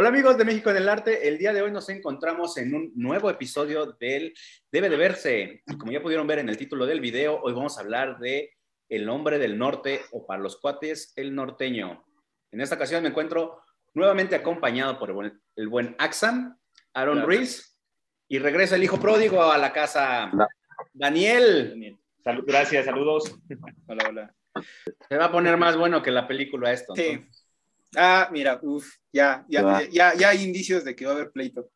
Hola amigos de México en el Arte, el día de hoy nos encontramos en un nuevo episodio del Debe de Verse. Y como ya pudieron ver en el título del video, hoy vamos a hablar de El Hombre del Norte o para los cuates, el norteño. En esta ocasión me encuentro nuevamente acompañado por el buen, el buen Axan, Aaron Ruiz, y regresa el hijo pródigo a la casa, Daniel. Salud, gracias, saludos. Hola, hola. Se va a poner más bueno que la película esto. Sí. Ah, mira, uff, ya, ya, ya, ya, hay indicios de que va a haber pleito.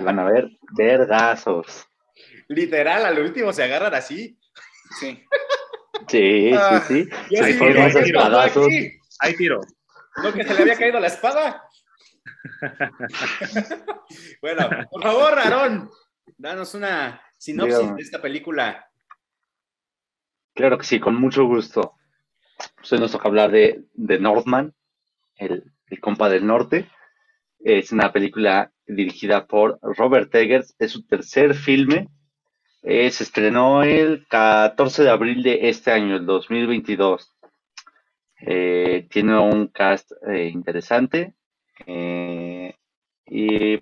Van a ver vergazos. Literal, al último se agarran así. Sí. Sí, Ah, sí, sí. Yo Hay sí, formas sí, espadazos. aquí. Ahí tiro. No, que se le había caído la espada. bueno, por favor, Aarón, danos una sinopsis Dígame. de esta película. Claro que sí, con mucho gusto. Pues hoy nos toca hablar de, de Northman, el, el compa del norte. Es una película dirigida por Robert Eggers. Es su tercer filme. Eh, se estrenó el 14 de abril de este año, el 2022. Eh, tiene un cast eh, interesante. y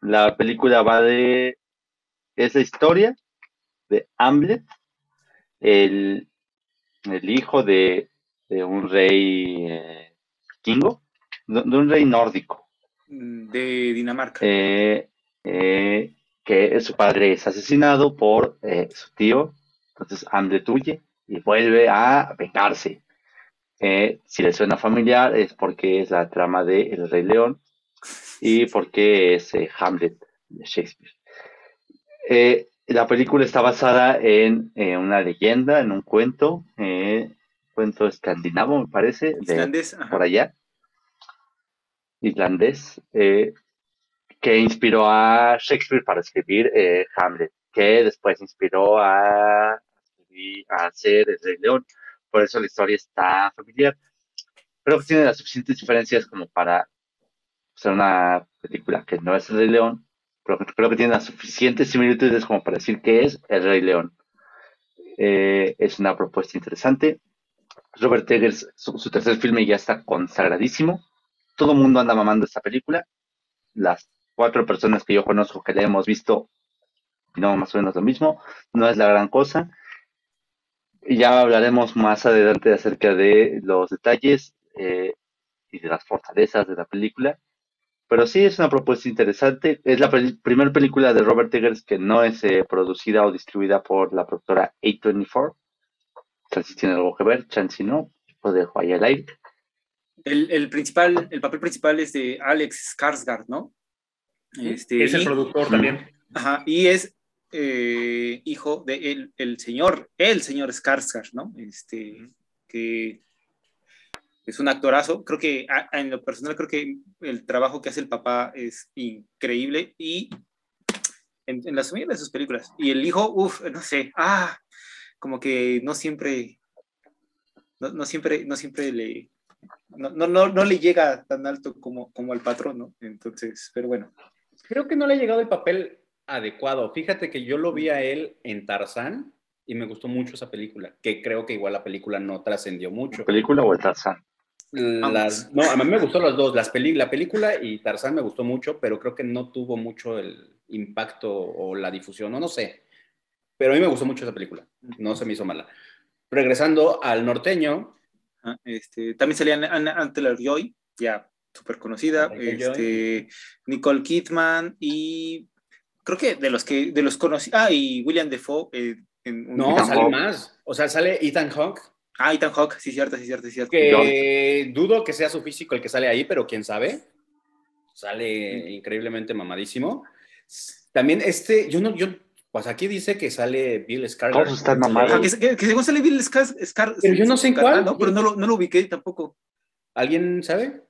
la película va de... Es la historia de Hamlet, el, el hijo de, de un rey eh, vikingo, de, de un rey nórdico, De Dinamarca. eh, eh, que su padre es asesinado por su tío, entonces Hamlet huye y vuelve a vengarse. Si le suena familiar es porque es la trama de El Rey León y porque es Hamlet de Shakespeare. La película está basada en una leyenda, en un cuento, eh, cuento escandinavo, me parece, de Islandés. por allá, islandés, eh, que inspiró a Shakespeare para escribir eh, Hamlet, que después inspiró a, a hacer El Rey León. Por eso la historia está familiar. Creo que tiene las suficientes diferencias como para ser una película que no es El Rey León, pero creo que tiene las suficientes similitudes como para decir que es El Rey León. Eh, es una propuesta interesante. Robert Eggers, su, tercer filme ya está consagradísimo. Todo el mundo anda mamando esta película. Las cuatro personas que yo conozco que la hemos visto, no más o menos lo mismo. No es la gran cosa. Ya hablaremos más adelante acerca de los detalles eh, y de las fortalezas de la película. Pero sí es una propuesta interesante. Es la primera película de Robert Eggers que no es eh, producida o distribuida por la productora A24. Chance tiene algo que ver, chance no. Lo dejo ahí al aire. El, el principal, el papel principal es de Alex Skarsgård, ¿no? Este, Es el y- productor también. Ajá, y es eh, hijo de el, el señor, el señor Skarsgård, ¿no? Este, que es un actorazo. Creo que a- en lo personal creo que el trabajo que hace el papá es increíble y en, en la mayoría de sus películas. Y el hijo, uff, no sé, ah, como que no siempre, no, no siempre, no siempre le, no, no, no, no le llega tan alto como, como al patrón, ¿no? Entonces, pero bueno. Creo que no le ha llegado el papel adecuado. Fíjate que yo lo vi a él en Tarzán y me gustó mucho esa película, que creo que igual la película no trascendió mucho. ¿Película o el Tarzán? Las, no, a mí me gustó las dos, las peli, la película y Tarzán me gustó mucho, pero creo que no tuvo mucho el impacto o la difusión, no, no sé. Pero a mí me gustó mucho esa película, no se me hizo mala. Regresando al norteño, Ah, Este, también salía Anna, Anna Taylor-Joy, ya súper conocida, este, Nicole Kidman y creo que de los que de los conocí, ah, y William Defoe eh, en un- no, Ethan sale Hawke. más. O sea, sale Ethan Hawke, Ah, Ethan Hawke, sí, cierto, sí, cierto, sí, cierto. que dudo que sea su físico el que sale ahí, pero quién sabe. Sale increíblemente mamadísimo. También este, yo no, yo, pues aquí dice que sale Bill Skarsgård. Todos están mamados. Ah, que, que, que según sale Bill Skars- Skar- Pero yo no sé en cuál. ¿no? Pero no lo, no lo ubiqué tampoco. ¿Alguien sabe?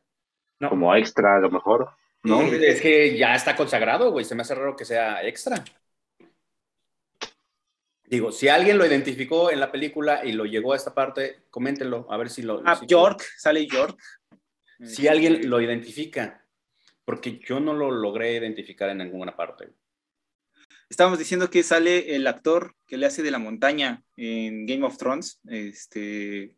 No. Como extra, a lo mejor. ¿No? Es que ya está consagrado, güey. Se me hace raro que sea extra. Digo, si alguien lo identificó en la película y lo llegó a esta parte, coméntenlo, a ver si lo. Ah, si- York, sale York. Si alguien lo identifica, porque yo no lo logré identificar en ninguna parte. Estábamos diciendo que sale el actor que le hace de la montaña en Game of Thrones, este,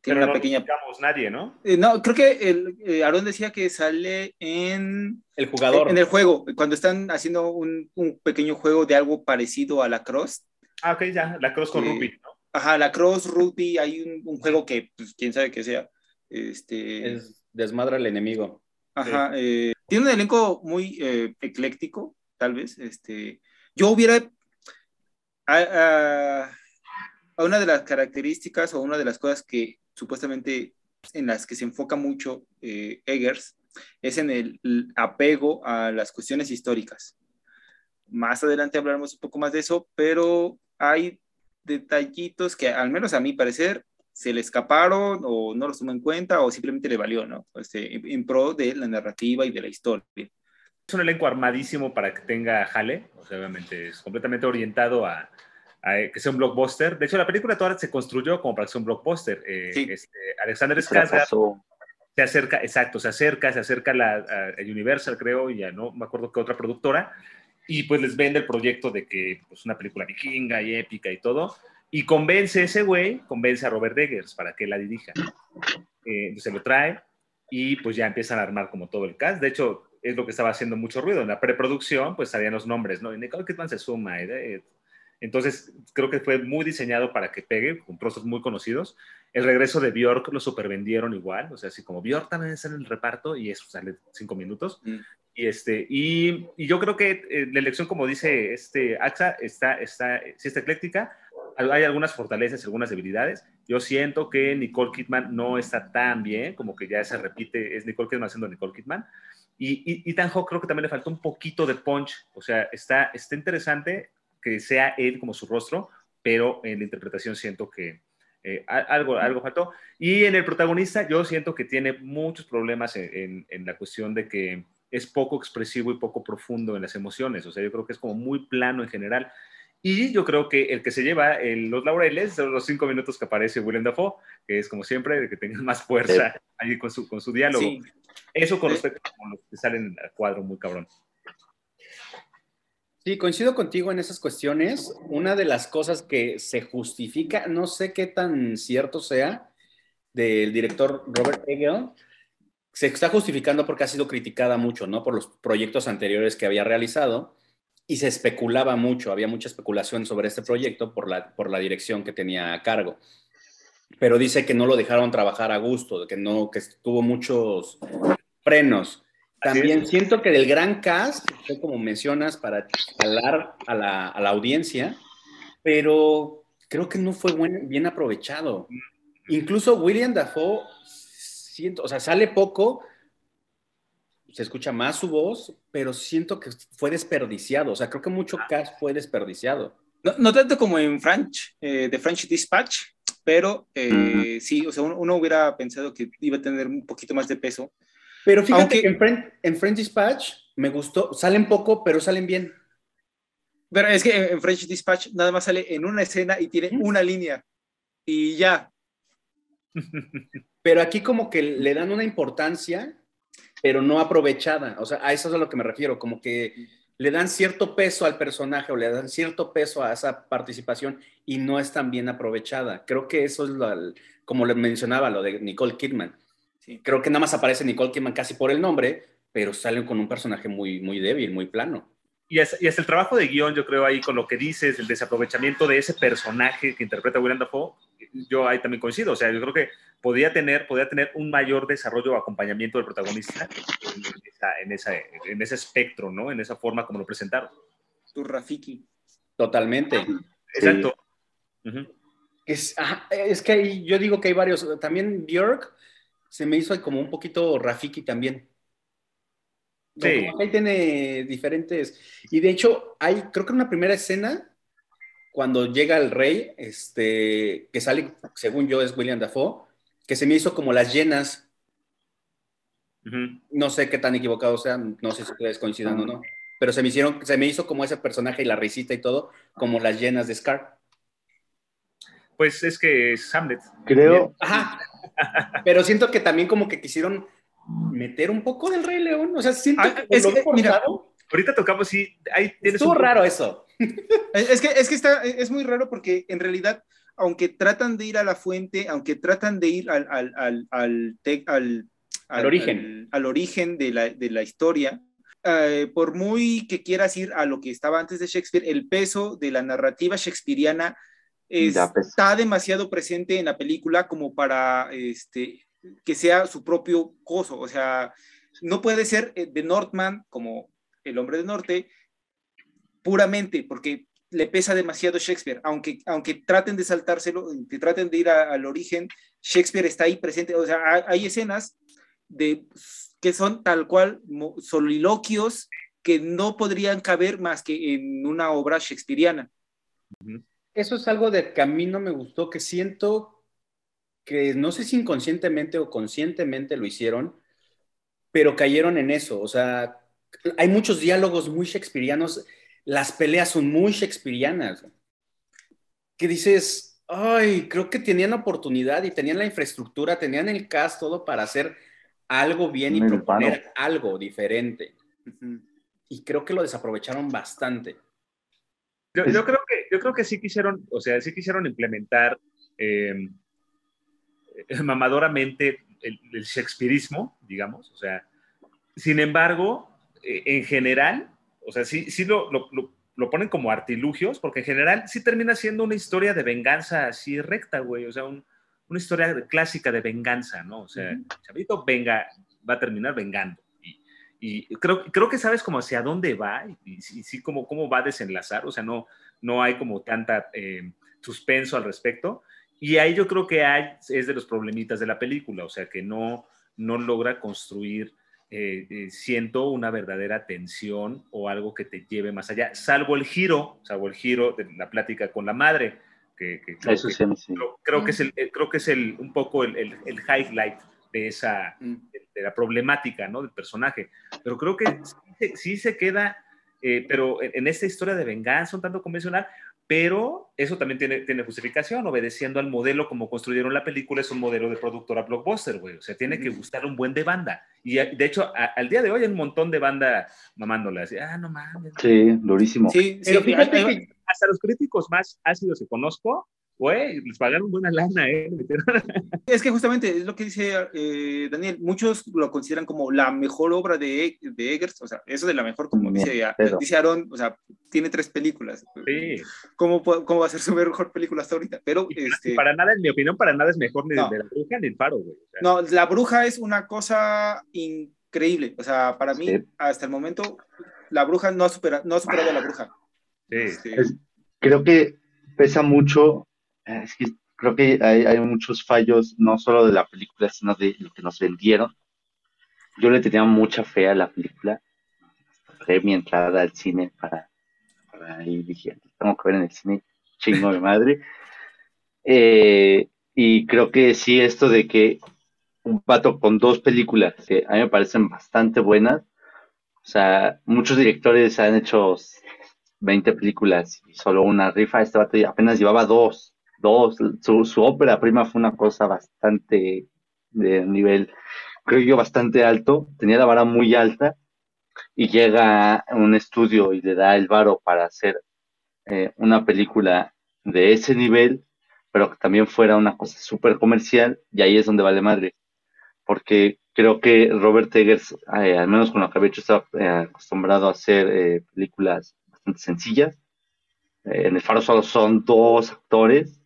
tiene Pero una no pequeña... digamos nadie, ¿no? Eh, no, creo que el, eh, Aaron decía que sale en, El jugador. en el juego, cuando están haciendo un, un pequeño juego de algo parecido a la Cross. Ah, ok, ya, la cross con Sí. Ruby, ¿no? Ajá, la Cross Rugby, hay un, un juego que, pues, quién sabe qué sea. Este, Es desmadra al enemigo. Ajá, eh, tiene un elenco muy eh, ecléctico, tal vez. Este, yo hubiera. A, una de las características o una de las cosas que supuestamente en las que se enfoca mucho eh, Eggers es en el, el apego a las cuestiones históricas. Más adelante hablaremos un poco más de eso, pero hay detallitos que, al menos a mi parecer, se le escaparon o no los tomó en cuenta o simplemente le valió, ¿no? Este, en, en pro de la narrativa y de la historia. Es un elenco armadísimo para que tenga jale, o sea, obviamente es completamente orientado a, a que sea un blockbuster. De hecho, la película toda se construyó como para que sea un blockbuster. Eh, Sí. este, Alexander Skarsgård se acerca, exacto, se acerca, se acerca a, la, a Universal, creo, y ya no me acuerdo qué otra productora, y pues les vende el proyecto de que pues una película vikinga y épica y todo, y convence ese güey, convence a Robert Eggers para que la dirija. Eh, se lo trae y pues ya empiezan a armar como todo el cast. De hecho, es lo que estaba haciendo mucho ruido. En la preproducción, pues salían los nombres, ¿no? Y Nicole Kidman se suma. eh, entonces, creo que fue muy diseñado para que pegue, con rostros muy conocidos. El regreso de Bjork lo supervendieron igual, o sea, así como Bjork también está en el reparto y eso sale cinco minutos. Mm. Y, este, y, y yo creo que eh, la elección, como dice este AXA, está, está, sí está ecléctica. Hay algunas fortalezas y algunas debilidades. Yo siento que Nicole Kidman no está tan bien, como que ya se repite, es Nicole Kidman haciendo Nicole Kidman. Y, Ethan Hawke creo que también le faltó un poquito de punch. O sea, está, está interesante que sea él como su rostro, pero en la interpretación siento que eh, algo, algo faltó. Y en el protagonista yo siento que tiene muchos problemas en, en- en la cuestión de que es poco expresivo y poco profundo en las emociones. O sea, yo creo que es como muy plano en general. Y yo creo que el que se lleva en los laureles son los cinco minutos que aparece Willem Dafoe, que es como siempre el que tenga más fuerza ahí con su, con su diálogo. Sí. Eso con respecto a los que salen al cuadro muy cabrón. Sí, coincido contigo en esas cuestiones. Una de las cosas que se justifica, no sé qué tan cierto sea, del director Robert Eggers, se está justificando porque ha sido criticada mucho, ¿no? Por los proyectos anteriores que había realizado y se especulaba mucho, había mucha especulación sobre este proyecto por la, por la dirección que tenía a cargo. Pero dice que no lo dejaron trabajar a gusto, que no, que tuvo muchos frenos. También siento que del gran cast, fue como mencionas, para jalar a la, a la audiencia, pero creo que no fue buen- bien aprovechado. Incluso William Dafoe, siento, o sea, sale poco, se escucha más su voz, pero siento que fue desperdiciado. O sea, creo que mucho cast fue desperdiciado. No, no tanto como en French, eh, The French Dispatch, pero eh, sí, o sea, uno, uno hubiera pensado que iba a tener un poquito más de peso. Pero fíjate Aunque- que en Friend, en Friend Dispatch me gustó, salen poco, pero salen bien. Pero es que en, en French Dispatch nada más sale en una escena y tiene una línea. Y ya. Pero aquí como que le dan una importancia, pero no aprovechada. O sea, a eso es a lo que me refiero, como que le dan cierto peso al personaje o le dan cierto peso a esa participación y no es tan bien aprovechada. Creo que eso es lo, como le mencionaba, lo de Nicole Kidman. Sí. Creo que nada más aparece Nicole Kidman casi por el nombre, pero salen con un personaje muy, muy débil, muy plano. Y hasta, y hasta el trabajo de guion, yo creo, ahí con lo que dices, el desaprovechamiento de ese personaje que interpreta Willem Dafoe, yo ahí también coincido. O sea, yo creo que podía tener, podía tener un mayor desarrollo o acompañamiento del protagonista en, esa, en, esa, en ese espectro, ¿no? En esa forma como lo presentaron. Tu Rafiki. Totalmente. Exacto. Es, es que ahí yo digo que hay varios. También Björk se me hizo como un poquito Rafiki también. Sí. Como que Ahí tiene diferentes. Y de hecho, hay, creo que una primera escena, cuando llega el rey, este, que sale, según yo, es William Dafoe, que se me hizo como las llenas. No sé qué tan equivocado sean, no sé si ustedes coincidan o no, pero se me hicieron, se me hizo como ese personaje y la risita y todo, como las llenas de Scar. Pues es que es Hamlet. Creo, Ajá. Pero siento que también como que quisieron meter un poco del Rey León. O sea, siento Ah, que es lo que, mira. Ahorita tocamos, sí, ahí tienes Estuvo un- raro eso. Es que, es que está, es muy raro porque en realidad aunque tratan de ir a la fuente, aunque tratan de ir al, al, al, al, al, al origen, al, origen de, la, de la historia, eh, por muy que quieras ir a lo que estaba antes de Shakespeare, el peso de la narrativa shakespeariana pues. está demasiado presente en la película como para este, que sea su propio coso. O sea, no puede ser eh, de Northman como el hombre del norte puramente, porque le pesa demasiado Shakespeare, aunque, aunque traten de saltárselo, que traten de ir al origen, Shakespeare está ahí presente, o sea, hay, escenas de, que son tal cual soliloquios que no podrían caber más que en una obra shakespeariana. Eso es algo de que a mí no me gustó, que siento que no sé si inconscientemente o conscientemente lo hicieron, pero cayeron en eso, o sea, hay muchos diálogos muy shakespearianos las peleas son muy shakespearianas. Que dices, ay, creo que tenían oportunidad y tenían la infraestructura, tenían el cast todo para hacer algo bien y proponer algo diferente. Y creo que lo desaprovecharon bastante. Yo, creo que, yo creo que sí quisieron, o sea, sí quisieron implementar em, mamadoramente el, el shakespearismo, digamos, o sea, sin embargo, e, en general, o sea, sí, sí lo, lo, lo, ponen como artilugios, porque en general sí termina siendo una historia de venganza así recta, güey. O sea, una historia clásica de venganza, ¿no? O sea, Chavito venga, va a terminar vengando. Y, creo, creo que sabes como hacia dónde va y, sí como cómo va a desenlazar. O sea, no, no hay como tanta eh, suspenso al respecto. Y ahí yo creo que hay, es de los problemitas de la película, o sea, que no, no logra construir eh, eh, siento una verdadera tensión o algo que te lleve más allá, salvo el giro, salvo el giro de la plática con la madre, que, creo, que, creo, que es el, eh, creo que es el, un poco el, el, highlight de esa, mm. de, la problemática, ¿no? Del personaje. Pero creo que sí, se queda, pero en, en, esta historia de venganza un tanto convencional, pero eso también tiene, tiene justificación, obedeciendo al modelo como construyeron la película, es un modelo de productora blockbuster, güey, o sea, tiene que gustar un buen de banda. Y de hecho, al día de hoy hay un montón de banda mamándola, así, ah, no mames. Sí, durísimo. Sí, sí, fíjate que hasta los críticos más ácidos que conozco güey, les pagaron buena lana, ¿eh? Es que justamente es lo que dice eh, Daniel, muchos lo consideran como la mejor obra de, de Eggers, o sea, eso de la mejor, como dice, dice Aaron, o sea, tiene tres películas. Sí. ¿Cómo, ¿Cómo, va a ser su mejor película hasta ahorita? Pero, este... Para nada, en mi opinión, para nada es mejor ni de La Bruja ni El Faro, güey. No, La Bruja es una cosa increíble, o sea, para mí, hasta el momento, La Bruja no ha superado, no ha superado a La Bruja. Sí. Este... creo que pesa mucho es que creo que hay, muchos fallos, no solo de la película, sino de lo que nos vendieron. Yo le tenía mucha fe a la película. Pagué mi entrada al cine para, para ir dije, tengo que ver en el cine, chingo de madre. Eh, y creo que sí, esto de que un pato con dos películas, que a mí me parecen bastante buenas. O sea, muchos directores han hecho 20 películas y solo una rifa. Este vato apenas llevaba dos Su, su ópera prima fue una cosa bastante de nivel, creo yo, bastante alto. Tenía la vara muy alta y llega a un estudio y le da el varo para hacer eh, una película de ese nivel, pero que también fuera una cosa súper comercial, y ahí es donde vale madre. Porque creo que Robert Eggers, eh, al menos con lo que había hecho, estaba eh, acostumbrado a hacer películas bastante sencillas. en el Faro solo son dos actores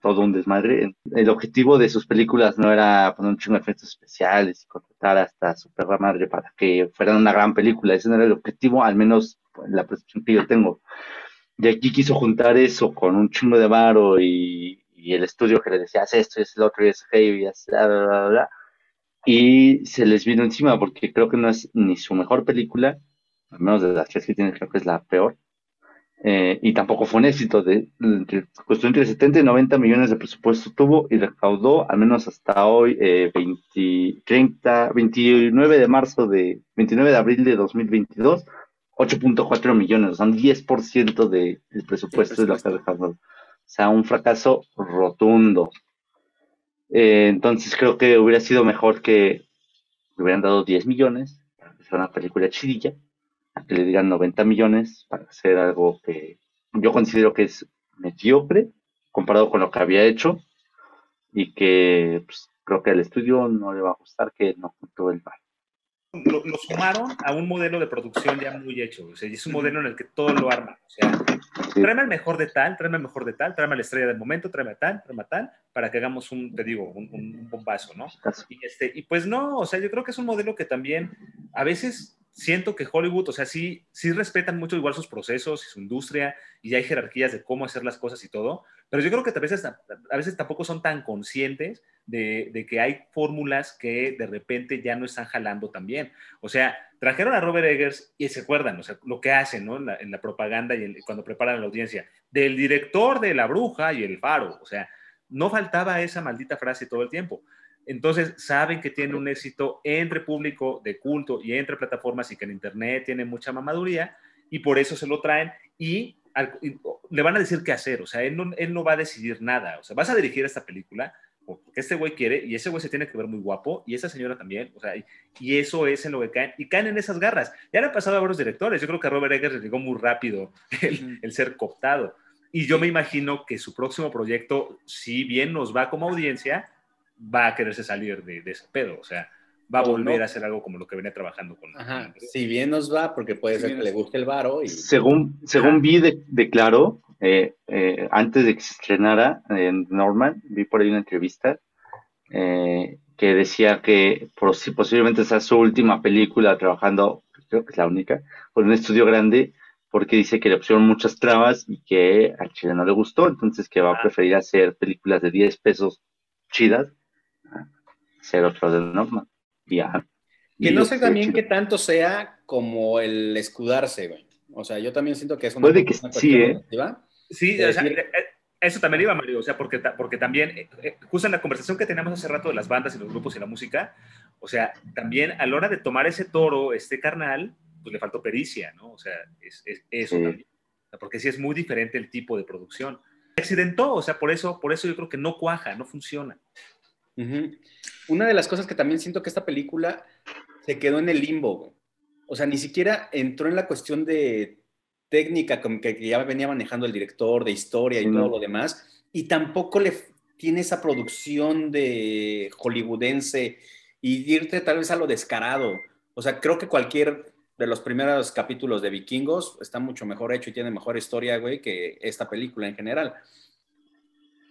todo un desmadre. El objetivo de sus películas no era poner un chingo de efectos especiales y contratar hasta su perra madre para que fueran una gran película. Ese no era el objetivo, al menos la percepción que yo tengo. Y aquí quiso juntar eso con un chingo de varo y, el estudio que le decía, haz esto, es el otro, y es heavy, y bla, bla, bla, bla. Y se les vino encima porque creo que no es ni su mejor película, al menos de las tres que tiene, creo que es la peor eh, y tampoco fue un éxito. De, costó entre 70 y 90 millones de presupuesto tuvo y recaudó, al menos hasta hoy, eh, 20, 30, 29 de marzo de, 29 de abril de 2022, 8.4 millones, son 10% de, del presupuesto de la que recaudó. O sea, un fracaso rotundo. Eh, entonces creo que hubiera sido mejor que le hubieran dado 10 millones para que sea una película chidilla que le digan 90 millones para hacer algo que yo considero que es mediocre, comparado con lo que había hecho y que pues, creo que al estudio no le va a gustar que no juntó el bar. Lo, sumaron a un modelo de producción ya muy hecho, o sea, es un modelo en el que todo lo arma, o sea, tráeme el mejor de tal, tráeme el mejor de tal, tráeme la estrella del momento, tráeme a tal, tráeme a tal, para que hagamos un, te digo, un, un bombazo, ¿no? Y, este, y pues no, o sea, yo creo que es un modelo que también a veces siento que Hollywood, o sea, sí, sí respetan mucho igual sus procesos y su industria y hay jerarquías de cómo hacer las cosas y todo, pero yo creo que a veces, a veces tampoco son tan conscientes de, que hay fórmulas que de repente ya no están jalando tan bien. O sea, trajeron a Robert Eggers y se acuerdan, o sea, lo que hacen ¿no? en, la, propaganda y cuando preparan la audiencia, del director de La Bruja y El Faro, o sea, no faltaba esa maldita frase todo el tiempo. Entonces, saben que tiene un éxito entre público de culto y entre plataformas y que en Internet tiene mucha mamaduría y por eso se lo traen y, le van a decir qué hacer. O sea, él no, él no va a decidir nada. O sea, vas a dirigir esta película porque este güey quiere y ese güey se tiene que ver muy guapo y esa señora también. O sea, y, eso es en lo que caen y caen en esas garras. Ya le han pasado a varios directores. Yo creo que a Robert Eggers le llegó muy rápido el, el ser cooptado. Y yo me imagino que su próximo proyecto, si bien nos va como audiencia, va a quererse salir de, ese pedo, o sea, va a volver a hacer algo como lo que venía trabajando con. Ajá, si bien nos va, porque puede ser que le guste el varo. Y... Según, según vi declaró, eh, eh, antes de que se estrenara en Norman, vi por ahí una entrevista eh, que decía que posiblemente sea su última película trabajando, creo que es la única, con un estudio grande, porque dice que le pusieron muchas trabas y que al chile no le gustó, entonces que va a ah. preferir hacer películas de 10 pesos chidas ser otro de norma. Ya. Que no sé también qué tanto sea como el escudarse, güey. O sea, yo también siento que es una, Puede que sí, ¿eh? Sí, o sea, eh, eh, eso también iba, Mario, o sea, porque, porque también, eh, justo en la conversación que teníamos hace rato de las bandas y los grupos y la música, o sea, también a la hora de tomar ese toro, este carnal, pues le faltó pericia, ¿no? O sea, es, eso también. Porque sí es muy diferente el tipo de producción. Accidentó, o sea, por eso, por eso yo creo que no cuaja, no funciona. Una de las cosas que también siento que esta película se quedó en el limbo. O sea, ni siquiera entró en la cuestión de técnica como que ya venía manejando el director, de historia y todo lo demás. Y tampoco le tiene esa producción de hollywoodense y irte tal vez a lo descarado. O sea, creo que cualquier de los primeros capítulos de Vikingos está mucho mejor hecho y tiene mejor historia, güey, que esta película en general.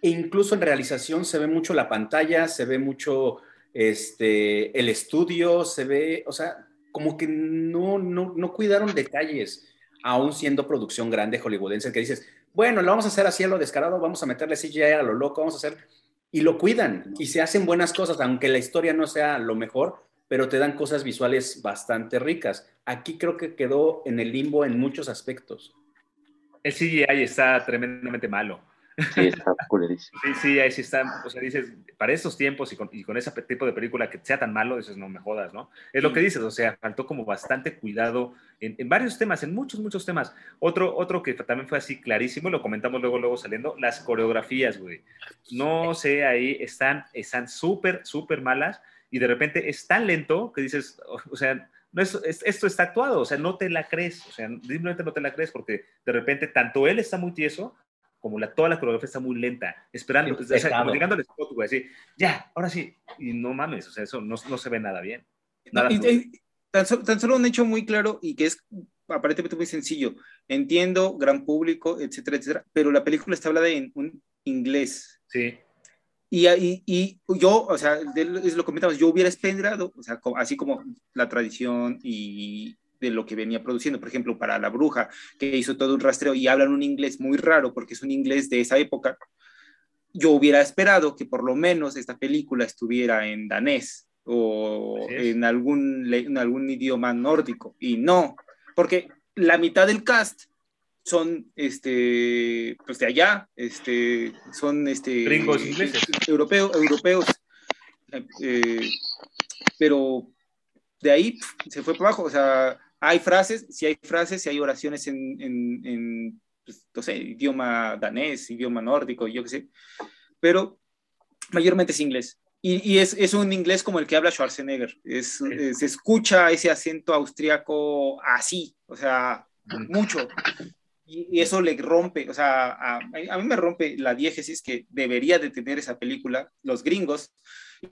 E incluso en realización se ve mucho la pantalla, se ve mucho este, el estudio, se ve, o sea, como que no, no, no cuidaron detalles, aún siendo producción grande hollywoodense, que dices, bueno, lo vamos a hacer así a lo descarado, vamos a meterle CGI a lo loco, vamos a hacer, y lo cuidan, y se hacen buenas cosas, aunque la historia no sea lo mejor, pero te dan cosas visuales bastante ricas. Aquí creo que quedó en el limbo en muchos aspectos. El CGI está tremendamente malo. Sí, está Sí, sí, ahí sí está. O sea, dices, para estos tiempos y con, y con, ese tipo de película que sea tan malo, dices, no me jodas, ¿no? Es lo que dices, o sea, faltó como bastante cuidado en, en, varios temas, en muchos, muchos temas. Otro, otro que también fue así clarísimo, lo comentamos luego, luego saliendo, las coreografías, güey. No sé, ahí están están súper, súper malas y de repente es tan lento que dices, o sea, no es, esto está actuado, o sea, no te la crees, o sea, simplemente no te la crees porque de repente tanto él está muy tieso como la, toda la coreografía está muy lenta, esperando, o sea, como llegando al spot, güey, así, ya, ahora sí, y no mames, o sea, eso no, no se ve nada bien. Nada tan, tan, solo un hecho muy claro y que es aparentemente muy sencillo. Entiendo, gran público, etcétera, etcétera, pero la película está hablada en un inglés. Sí. Y, y, y yo, o sea, es lo comentamos, yo hubiera esperado, o sea, así como la tradición y, de lo que venía produciendo. Por ejemplo, para La Bruja, que hizo todo un rastreo y hablan un inglés muy raro porque es un inglés de esa época. Yo hubiera esperado que por lo menos esta película estuviera en danés o en algún, en algún idioma nórdico. Y no, porque la mitad del cast son este pues de allá este son este gringos ingleses europeos europeos eh, pero de ahí se fue para abajo o sea hay frases, si hay frases, si hay oraciones en, en, pues, no sé, idioma danés, idioma nórdico, yo qué sé, pero mayormente es inglés. Y, y es, es, un inglés como el que habla Schwarzenegger. Es, se escucha ese acento austriaco así, o sea, mucho. y, eso le rompe, o sea, a, a, mí me rompe la diégesis que debería de tener esa película. Los gringos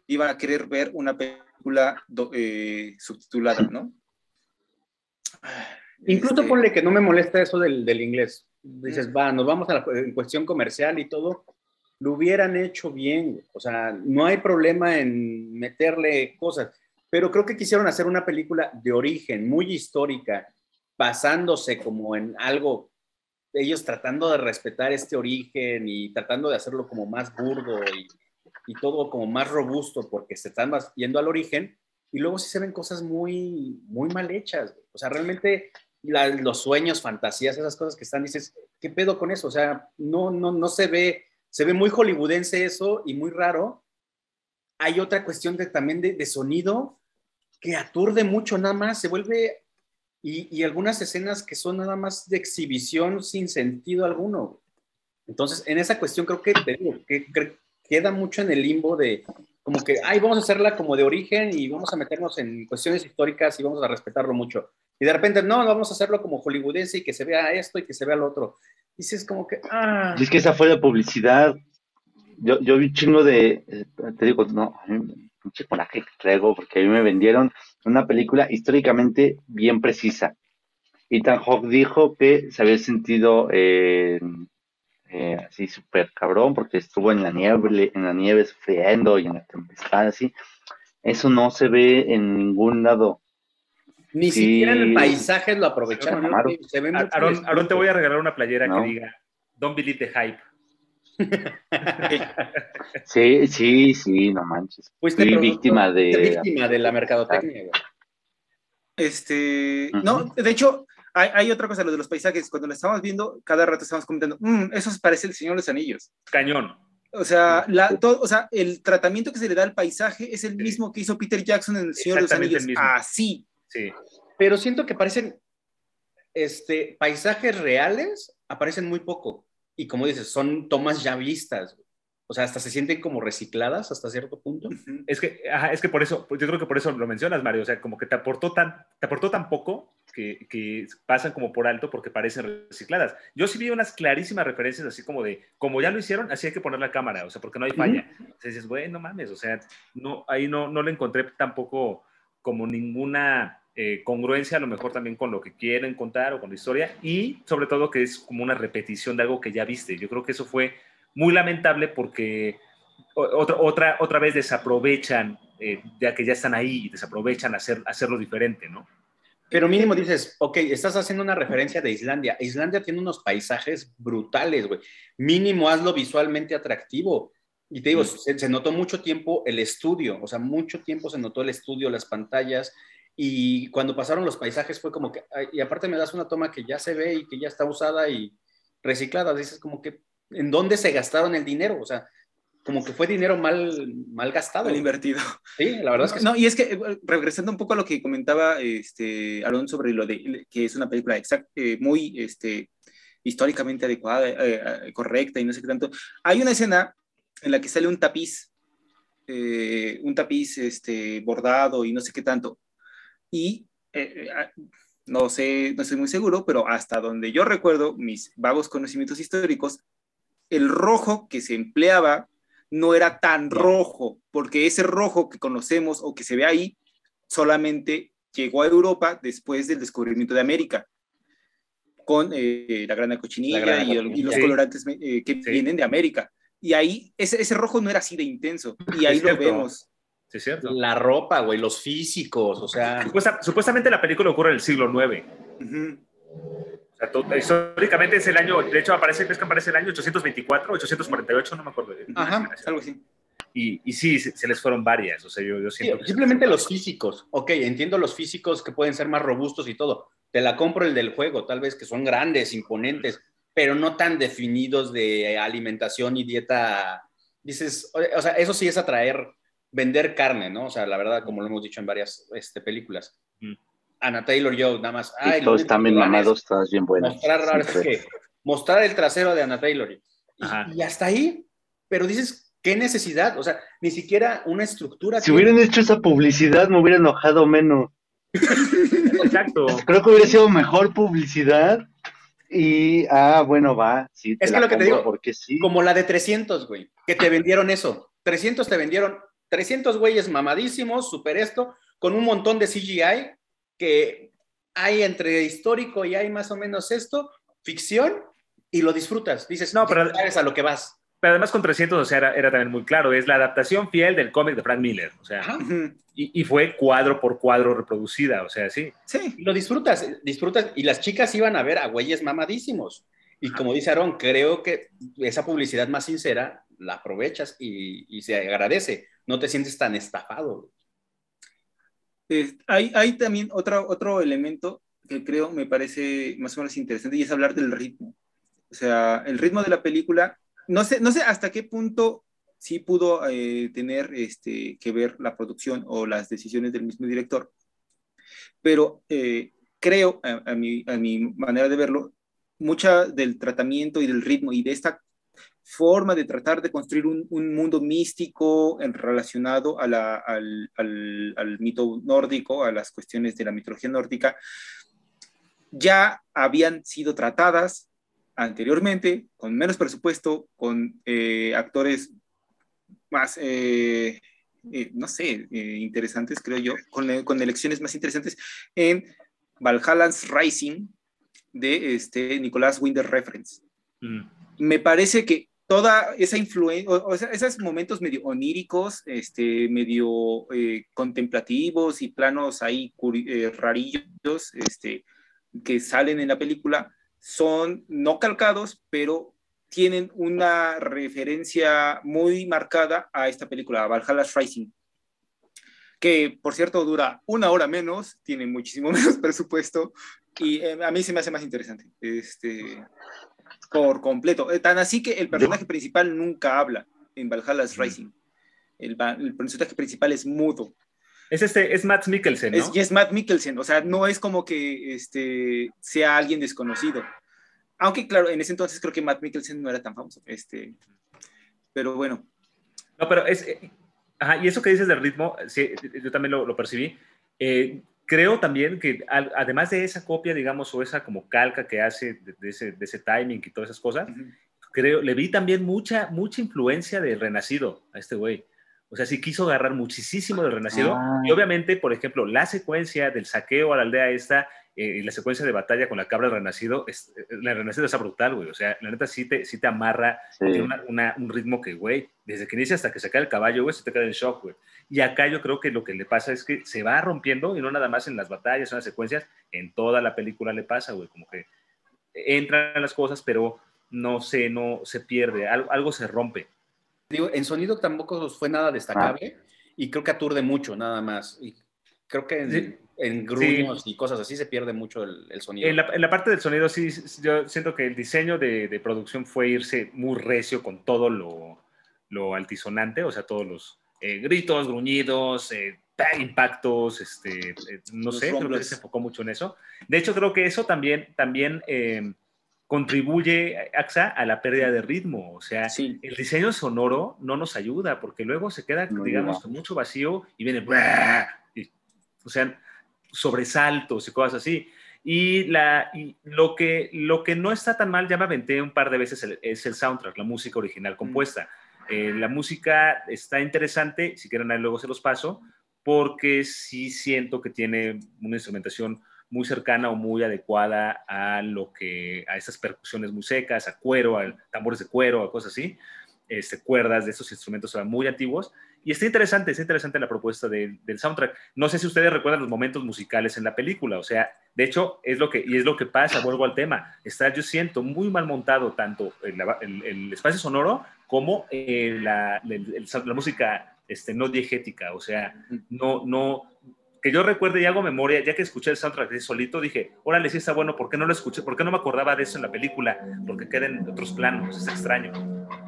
iban a querer ver una película eh, subtitulada, ¿no? Incluso este... ponle que no me molesta eso del, del inglés. Dices, va, nos vamos a la en cuestión comercial y todo. Lo hubieran hecho bien. O sea, no hay problema en meterle cosas. Pero creo que quisieron hacer una película de origen, muy histórica, basándose como en algo ellos tratando de respetar este origen y tratando de hacerlo como más burdo y, y todo como más robusto porque se están yendo al origen y luego sí se ven cosas muy, muy mal hechas. O sea, realmente la, los sueños, fantasías, esas cosas que están, dices, ¿qué pedo con eso? O sea, no, no, no se ve, se ve muy hollywoodense eso y muy raro. Hay otra cuestión de, también de, de sonido que aturde mucho nada más, se vuelve y, y, algunas escenas que son nada más de exhibición sin sentido alguno. Entonces, en esa cuestión creo que, te digo, que, que queda mucho en el limbo de como que, ay, vamos a hacerla como de origen y vamos a meternos en cuestiones históricas y vamos a respetarlo mucho. Y de repente, no, vamos a hacerlo como hollywoodense y que se vea esto y que se vea lo otro. Y si es como que, ah. Es que esa fue la publicidad. Yo, yo vi un chingo de, eh, te digo, no, pinche coraje que traigo, porque a mí me vendieron una película históricamente bien precisa. Ethan Hawke dijo que se había sentido eh, eh, así súper cabrón, porque estuvo en la nieve, en la nieve sufriendo y en la tempestad, así. Eso no se ve en ningún lado. Ni sí. siquiera en el paisaje lo aprovecharon. Se ve Aaron, Aaron, te voy a regalar una playera no. que diga Don't believe the hype. sí, sí, sí, no manches. Fuiste Fui víctima de... víctima de la mercadotecnia. Este, uh -huh. no, de hecho, hay, hay, otra cosa, lo de los paisajes. Cuando lo estábamos viendo, cada rato estábamos comentando, mmm, eso parece el Señor de los Anillos. Cañón. O sea, la, todo, o sea, el tratamiento que se le da al paisaje es el mismo que hizo Peter Jackson en El Señor de los Anillos. Así. Sí. Pero siento que parecen este, paisajes reales, aparecen muy poco y como dices, son tomas ya vistas. O sea, hasta se sienten como recicladas hasta cierto punto. Es que, ajá, es que por eso, yo creo que por eso lo mencionas, Mario. O sea, como que te aportó tan, te aportó tan poco que, que pasan como por alto porque parecen recicladas. Yo sí vi unas clarísimas referencias así como de, como ya lo hicieron, así hay que poner la cámara, o sea, porque no hay falla. Uh -huh. Sea, dices, bueno, mames, o sea, no, ahí no, no le encontré tampoco como ninguna eh, congruencia a lo mejor también con lo que quieren contar o con la historia y sobre todo que es como una repetición de algo que ya viste. Yo creo que eso fue muy lamentable porque otra, otra, otra vez desaprovechan, eh, ya que ya están ahí, desaprovechan hacer, hacerlo diferente, ¿no? Pero mínimo dices, ok, estás haciendo una referencia de Islandia. Islandia tiene unos paisajes brutales, güey. Mínimo hazlo visualmente atractivo. Y te digo, se, se, notó mucho tiempo el estudio, o sea, mucho tiempo se notó el estudio, las pantallas, y cuando pasaron los paisajes fue como que, y aparte me das una toma que ya se ve y que ya está usada y reciclada, dices como que, ¿en dónde se gastaron el dinero? O sea, como que fue dinero mal, mal gastado. Mal invertido. Sí, la verdad es que No, sí. y es que, eh, regresando un poco a lo que comentaba este, Aaron sobre lo de que es una película exact, eh, muy este, históricamente adecuada, eh, correcta y no sé qué tanto, hay una escena en la que sale un tapiz, eh, un tapiz este, bordado y no sé qué tanto, y eh, no sé, no estoy muy seguro, pero hasta donde yo recuerdo mis vagos conocimientos históricos, el rojo que se empleaba no era tan rojo, porque ese rojo que conocemos o que se ve ahí solamente llegó a Europa después del descubrimiento de América, con eh, la grana cochinilla la grana y, el, y, los colorantes eh, que sí. vienen de América. Y ahí ese, ese, rojo no era así de intenso, y ahí es lo cierto. vemos. Sí, es cierto. La ropa, güey, los físicos, o sea. Supuesta, supuestamente la película ocurre en el siglo IX. Uh -huh. Sea, todo, históricamente es el año, de hecho aparece, es que aparece el año 824, 848, no me acuerdo. Ajá, algo así. Y, y, sí, se, se, les fueron varias, o sea, yo, yo siento sí, Simplemente los físicos, ok, entiendo los físicos que pueden ser más robustos y todo, te la compro el del juego, tal vez que son grandes, imponentes, pero no tan definidos de alimentación y dieta, dices, o sea, eso sí es atraer vender carne, ¿no? O sea, la verdad, como lo hemos dicho en varias este, películas. Mm. Ana Taylor Joe, nada más. Ay, todos están bien mamados, todas bien buenas. Mostrar, que, mostrar el trasero de Ana Taylor. Y, y, hasta ahí, pero dices, ¿qué necesidad? O sea, ni siquiera una estructura. Si hubieran hecho esa publicidad, me hubiera enojado menos. Exacto. Creo que hubiera sido mejor publicidad Y, ah, bueno, va. Sí, Es que lo que te digo, Porque sí. Como la de 300, güey, que te vendieron eso. 300 te vendieron 300 güeyes mamadísimos, super esto, con un montón de CGI que hay entre histórico y hay más o menos esto, ficción, y lo disfrutas. Dices, No, pero- pero sabes a lo que vas. Pero además con 300, o sea, era, era también muy claro, es la adaptación fiel del cómic de Frank Miller, o sea, y, y fue cuadro por cuadro reproducida, o sea, sí. Sí. Lo disfrutas, disfrutas. Y las chicas iban a ver a güeyes mamadísimos. Y como dice Aaron, creo que esa publicidad más sincera la aprovechas y, y se agradece. No te sientes tan estafado. Eh, hay, hay también otro, otro elemento que creo me parece más o menos interesante y es hablar del ritmo. O sea, el ritmo de la película, no sé, no sé hasta qué punto sí pudo eh, tener este, que ver la producción o las decisiones del mismo director, pero eh, creo, a, a mi, a mi manera de verlo, mucha del tratamiento y del ritmo y de esta forma de tratar de construir un, un mundo místico en, relacionado a la, al, al, al, mito nórdico, a las cuestiones de la mitología nórdica, ya habían sido tratadas anteriormente, con menos presupuesto, con eh, actores más, eh, eh, no sé, interesantes, creo yo, con, con, elecciones más interesantes en Valhalla's Rising de este, Nicolás Winder Reference. Mm. Me parece que toda esa influencia, o, sea, esos momentos medio oníricos, este, medio eh, contemplativos y planos ahí eh, rarillos, este, que salen en la película, son no calcados, pero tienen una referencia muy marcada a esta película, a Valhalla's Rising, que por cierto dura una hora menos, tiene muchísimo menos presupuesto y eh, a mí se me hace más interesante. Este, por completo. Eh, Tan así que el personaje principal nunca habla en Valhalla's Rising. El, el, personaje principal es mudo. Es, este, es Matt Mikkelsen, ¿no? Es, y es Matt Mikkelsen, o sea, no es como que este, sea alguien desconocido. Aunque, claro, en ese entonces creo que Matt Mikkelsen no era tan famoso. Este, pero bueno. No, pero es... Ajá, y eso que dices del ritmo, sí, yo también lo, lo percibí. Eh, creo también que al, además de esa copia, digamos, o esa como calca que hace de, de, ese, de ese, timing y todas esas cosas, uh -huh. creo, le vi también mucha, mucha influencia del Renacido a este güey. O sea, sí quiso agarrar muchísimo del Renacido. Ah. Y obviamente, por ejemplo, la secuencia del saqueo a la aldea esta eh, y la secuencia de batalla con la cabra del Renacido, es, el Renacido está brutal, güey. O sea, la neta sí te, sí te amarra, sí. tiene una, una, un ritmo que, güey, desde que inicia hasta que se cae el caballo, güey, se te queda en shock, güey. Y acá yo creo que lo que le pasa es que se va rompiendo, y no nada más en las batallas, en las secuencias, en toda la película le pasa, güey, como que entran las cosas, pero no se, no se pierde, algo, algo se rompe. Digo, en sonido tampoco fue nada destacable, ah. y creo que aturde mucho, nada más. Y creo que en, sí. en gruños sí. y cosas así se pierde mucho el, el sonido. En la, en la, parte del sonido, sí, yo siento que el diseño de, de producción fue irse muy recio con todo lo, lo altisonante, o sea, todos los eh, gritos, gruñidos, eh, impactos, este, eh, no los sé, creo que se enfocó mucho en eso. De hecho, creo que eso también, también eh, contribuye, AXA, a la pérdida de ritmo. O sea, sí. el diseño sonoro no nos ayuda porque luego se queda, no, digamos, con mucho vacío y viene, y, o sea, sobresaltos y cosas así. Y, la, y lo, que, lo que no está tan mal, ya me aventé un par de veces, el, es el soundtrack, la música original compuesta. Mm. Eh, la música está interesante, si quieren ahí luego se los paso, porque sí siento que tiene una instrumentación muy cercana o muy adecuada a lo que a esas percusiones muy secas, a cuero, a tambores de cuero, a cosas así, este, cuerdas de esos instrumentos muy antiguos. Y está interesante, está interesante la propuesta de, del soundtrack. No sé si ustedes recuerdan los momentos musicales en la película, o sea, de hecho, es lo que, y es lo que pasa, vuelvo al tema, está, yo siento, muy mal montado tanto el, el, el espacio sonoro como eh, la, la, música este, no diegética, o sea, no, no, que yo recuerde y hago memoria, ya que escuché el soundtrack de solito, dije, órale, sí está bueno, ¿por qué no lo escuché? ¿Por qué no me acordaba de eso en la película? Porque queda en otros planos, es extraño.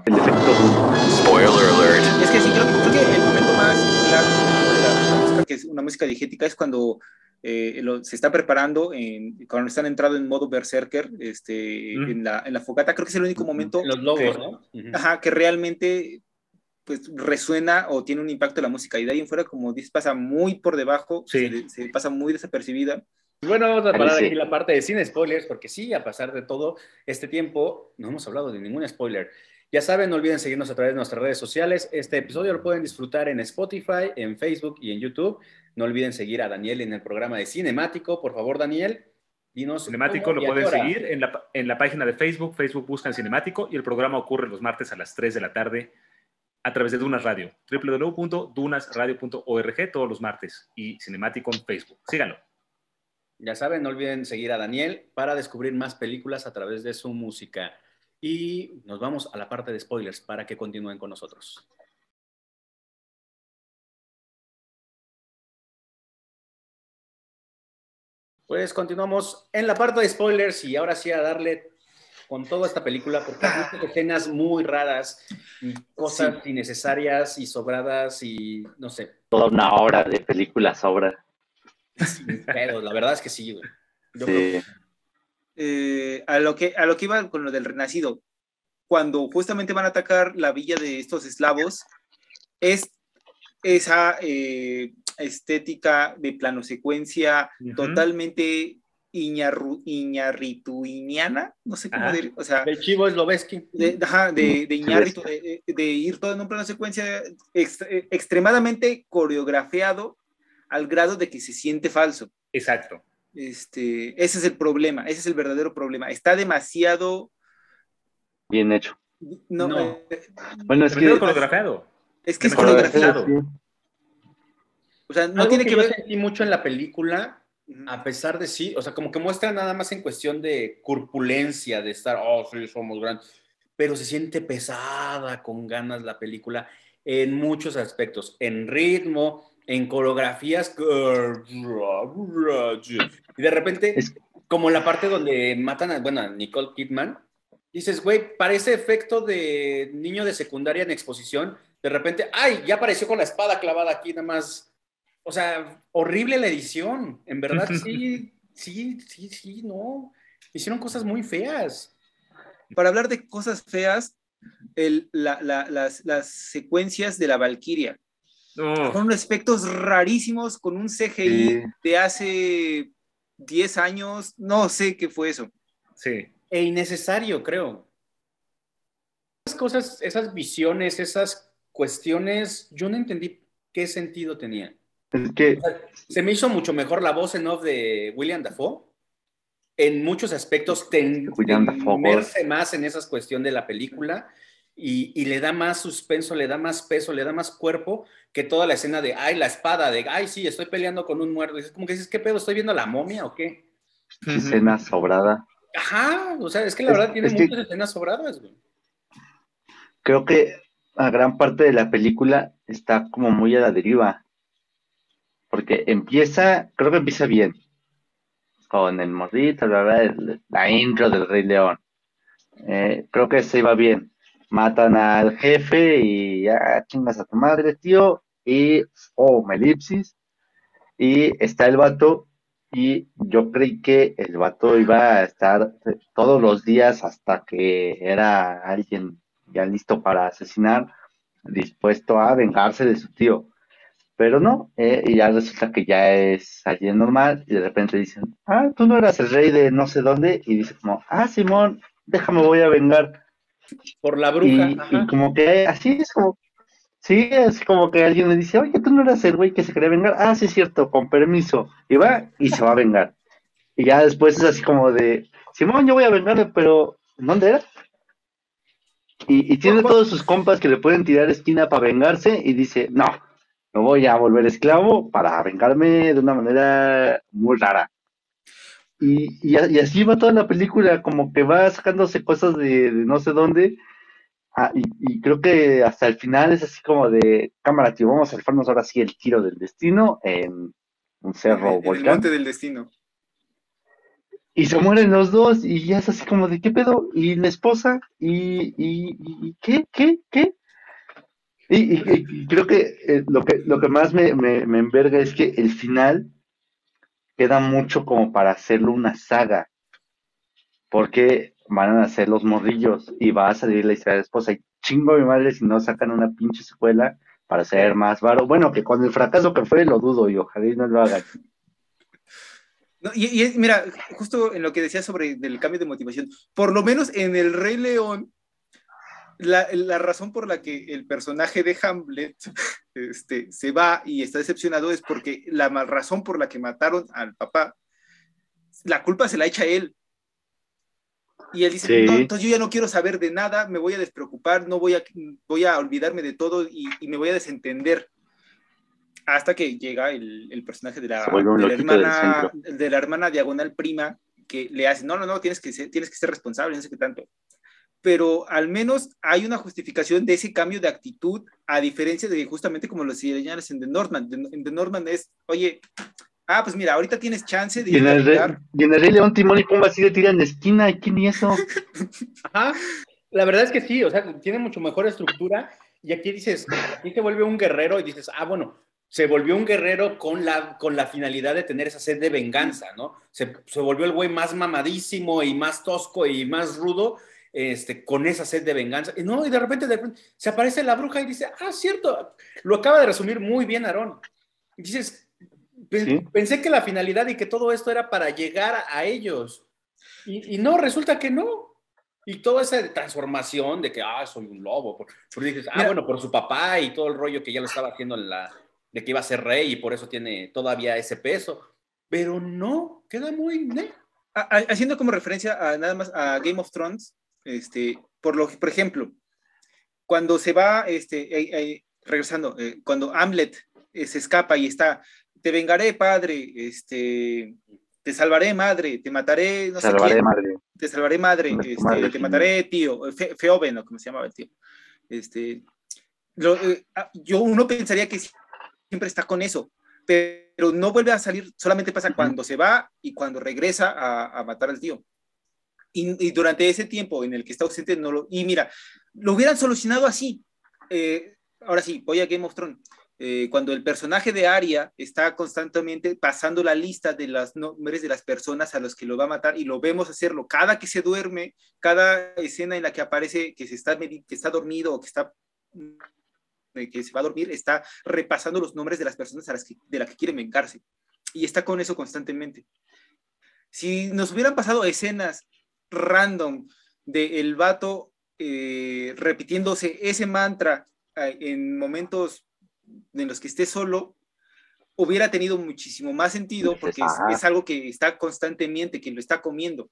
El efecto Spoiler alert. Es que sí, creo, creo que el momento más claro de la, música, que es una música diegética, es cuando eh, lo, se está preparando, en, cuando están entrando en modo berserker, este, mm. en, la, en la fogata, creo que es el único momento Los lobos, que, ¿no? Ajá, que realmente pues resuena o tiene un impacto la música y de ahí en fuera como dices pasa muy por debajo sí. se, se, pasa muy desapercibida Bueno, vamos a parar sí. aquí la parte de sin spoilers, porque sí, a pasar de todo este tiempo, no hemos hablado de ningún spoiler. Ya saben, no olviden seguirnos a través de nuestras redes sociales. Este episodio lo pueden disfrutar en Spotify, en Facebook y en YouTube. No olviden seguir a Daniel en el programa de Cinemático. Por favor, Daniel, dinos. Cinemático cómo lo pueden seguir en la, en la página de Facebook. Facebook buscan Cinemático y el programa ocurre los martes a las 3 de la tarde a través de Dunas Radio. www.dunasradio.org todos los martes y Cinemático en Facebook. Síganlo. Ya saben, no olviden seguir a Daniel para descubrir más películas a través de su música. Y nos vamos a la parte de spoilers para que continúen con nosotros. Pues continuamos en la parte de spoilers y ahora sí a darle con toda esta película porque hay muchas escenas muy raras y cosas innecesarias y sobradas y no sé, Toda una hora de película sobra. pedos. La verdad es que sí, güey. Yo creo que Sí. Eh, a, lo que, a lo que iba con lo del renacido, cuando justamente van a atacar la villa de estos eslavos, es esa eh, estética de plano secuencia totalmente iñarru- iñarrituiniana, no sé cómo Ajá. decir, o sea, El chivo es Lobeski. de, ajá, de, de Iñárritu, de, de ir todo en un plano secuencia ex- eh, extremadamente coreografiado al grado de que se siente falso. Exacto. Este, ese es el problema, ese es el verdadero problema. Está demasiado. Bien hecho. No, No. eh, Bueno, es que. coreografiado. es que es coreografiado. O sea, no Algo tiene que, que yo ver. sentí mucho en la película, A pesar de sí, o sea, como que muestra nada más en cuestión de corpulencia, de estar, oh, sí, somos grandes, pero se siente pesada, con ganas la película en muchos aspectos, en ritmo, en coreografías, y de repente, como la parte donde matan a, bueno, a Nicole Kidman, dices, güey, parece efecto de niño de secundaria en exposición, de repente, ay, ya apareció con la espada clavada aquí, nada más. O sea, horrible la edición. En verdad, sí, sí, sí, sí, no. Hicieron cosas muy feas. Para hablar de cosas feas, el- la- la- las, las secuencias de la Valquiria. No. Con unos efectos rarísimos, con un CGI Sí. de hace 10 años. No sé qué fue eso. Sí. E innecesario, creo. Esas cosas, esas visiones, esas cuestiones, yo no entendí qué sentido tenía. Es que. Se me hizo mucho mejor la voz en off de William Dafoe. En muchos aspectos te, te William Dafoe, inmerse más en esa cuestión de la película y, y le da más suspenso, le da más peso, le da más cuerpo que toda la escena de, ay, la espada, de, ay, sí, estoy peleando con un muerto. Y es como que dices, ¿qué pedo? ¿Estoy viendo la momia o qué? Escena sobrada. Ajá, o sea, es que la Es- verdad tiene que- muchas escenas sobradas, güey. Creo que a gran parte de la película está como muy a la deriva. Porque empieza, creo que empieza bien. Con el bla, el- la intro del Rey León. Eh, creo que se iba bien. Matan al jefe y ya chingas a tu madre, tío. Y, oh, elipsis. Y está el vato. Y yo creí que el vato iba a estar todos los días hasta que era alguien ya listo para asesinar, dispuesto a vengarse de su tío. Pero no, eh, y ya resulta que ya es alguien normal y de repente dicen, ah, tú no eras el rey de no sé dónde, y dice como, ah, Simón, déjame, voy a vengar. Por la bruja. Y, como que así es como, sí, es como que alguien le dice, oye, tú no eras el güey que se quería vengar, ah, sí es cierto, con permiso, y va y se va a vengar. Y ya después es así como de, Simón, yo voy a vengarme, pero ¿dónde era? Y, y tiene todos sus compas que le pueden tirar esquina para vengarse y dice, no, me voy a volver esclavo para vengarme de una manera muy rara. Y, y, así va toda la película, como que va sacándose cosas de, de no sé dónde. Ah, y, y creo que hasta el final es así como de cámara, tío, vamos a hacernos ahora sí el tiro del destino en un cerro En el volcán. monte del destino. Y se mueren los dos y ya es así como de, ¿qué pedo? Y la esposa, y- y ¿qué? ¿Qué? ¿Qué? Y, y- y creo que eh, lo que lo que más me, me, enverga es que el final queda mucho como para hacerlo una saga. Porque van a hacer los morrillos y va a salir la historia de la esposa. Y chingo a mi madre si no sacan una pinche secuela para hacer más varo. Bueno, que con el fracaso que fue lo dudo y ojalá y no lo hagan. No, y, y mira, justo en lo que decía sobre el cambio de motivación, por lo menos en El Rey León, la, la razón por la que el personaje de Hamlet este, se va y está decepcionado es porque la razón por la que mataron al papá, la culpa se la echa él. Y él dice, Sí. no, entonces yo ya no quiero saber de nada, me voy a despreocupar, no voy a, voy a olvidarme de todo y, y me voy a desentender. Hasta que llega el, el personaje de la, de la hermana, de la hermana diagonal prima, que le hace, no, no, no, tienes que ser, tienes que ser responsable, no sé qué tanto. Pero al menos hay una justificación de ese cambio de actitud, a diferencia de justamente como lo señalas en The Northman. En The Northman es, oye, ah, pues mira, ahorita tienes chance de Y en, ir a el Rey, y en el Rey León, Timón y Pumba sí le tiran de esquina. ¿y ¿Quién y eso? Ajá. La verdad es que sí, o sea, tiene mucho mejor estructura. Y aquí dices, aquí se vuelve un guerrero y dices, ah, bueno, se volvió un guerrero con la, con la finalidad de tener esa sed de venganza, ¿no? Se, se volvió el güey más mamadísimo y más tosco y más rudo, este, con esa sed de venganza. Y no, y de repente, de repente se aparece la bruja y dice, ah, cierto, lo acaba de resumir muy bien Aarón. Y dices, Sí. pensé que la finalidad y que todo esto era para llegar a, a ellos. Y, y no, resulta que no. Y toda esa transformación de que, ah, soy un lobo. Por, por dices, ah, Mira. bueno, por su papá y todo el rollo que ya lo estaba haciendo en la, de que iba a ser rey y por eso tiene todavía ese peso. Pero no, queda muy... ¿eh? haciendo como referencia a nada más a Game of Thrones, este, por, lo, por ejemplo, cuando se va, este, eh, eh, regresando, eh, cuando Hamlet eh, se escapa y está, te vengaré, padre, este, te salvaré, madre, te mataré, no sé quién, madre. te salvaré, madre, este, madre, te mataré, tío, Fe- Feoben, o como se llamaba el tío. Este, lo- eh, yo uno pensaría que siempre está con eso, pero no vuelve a salir, solamente pasa cuando se va y cuando regresa a, a matar al tío. Y, y durante ese tiempo en el que está ausente, no lo. Y mira, lo hubieran solucionado así. Eh, ahora sí, voy a Game of Thrones. Eh, cuando el personaje de Arya está constantemente pasando la lista de los nombres de las personas a los que lo va a matar y lo vemos hacerlo cada que se duerme, cada escena en la que aparece que se está que está dormido o que está eh, que se va a dormir, está repasando los nombres de las personas a las que, de las que quiere vengarse. Y está con eso constantemente. Si nos hubieran pasado escenas random de el vato eh, repitiéndose ese mantra eh, en momentos en los que esté solo, hubiera tenido muchísimo más sentido porque es, algo que está constantemente, que lo está comiendo.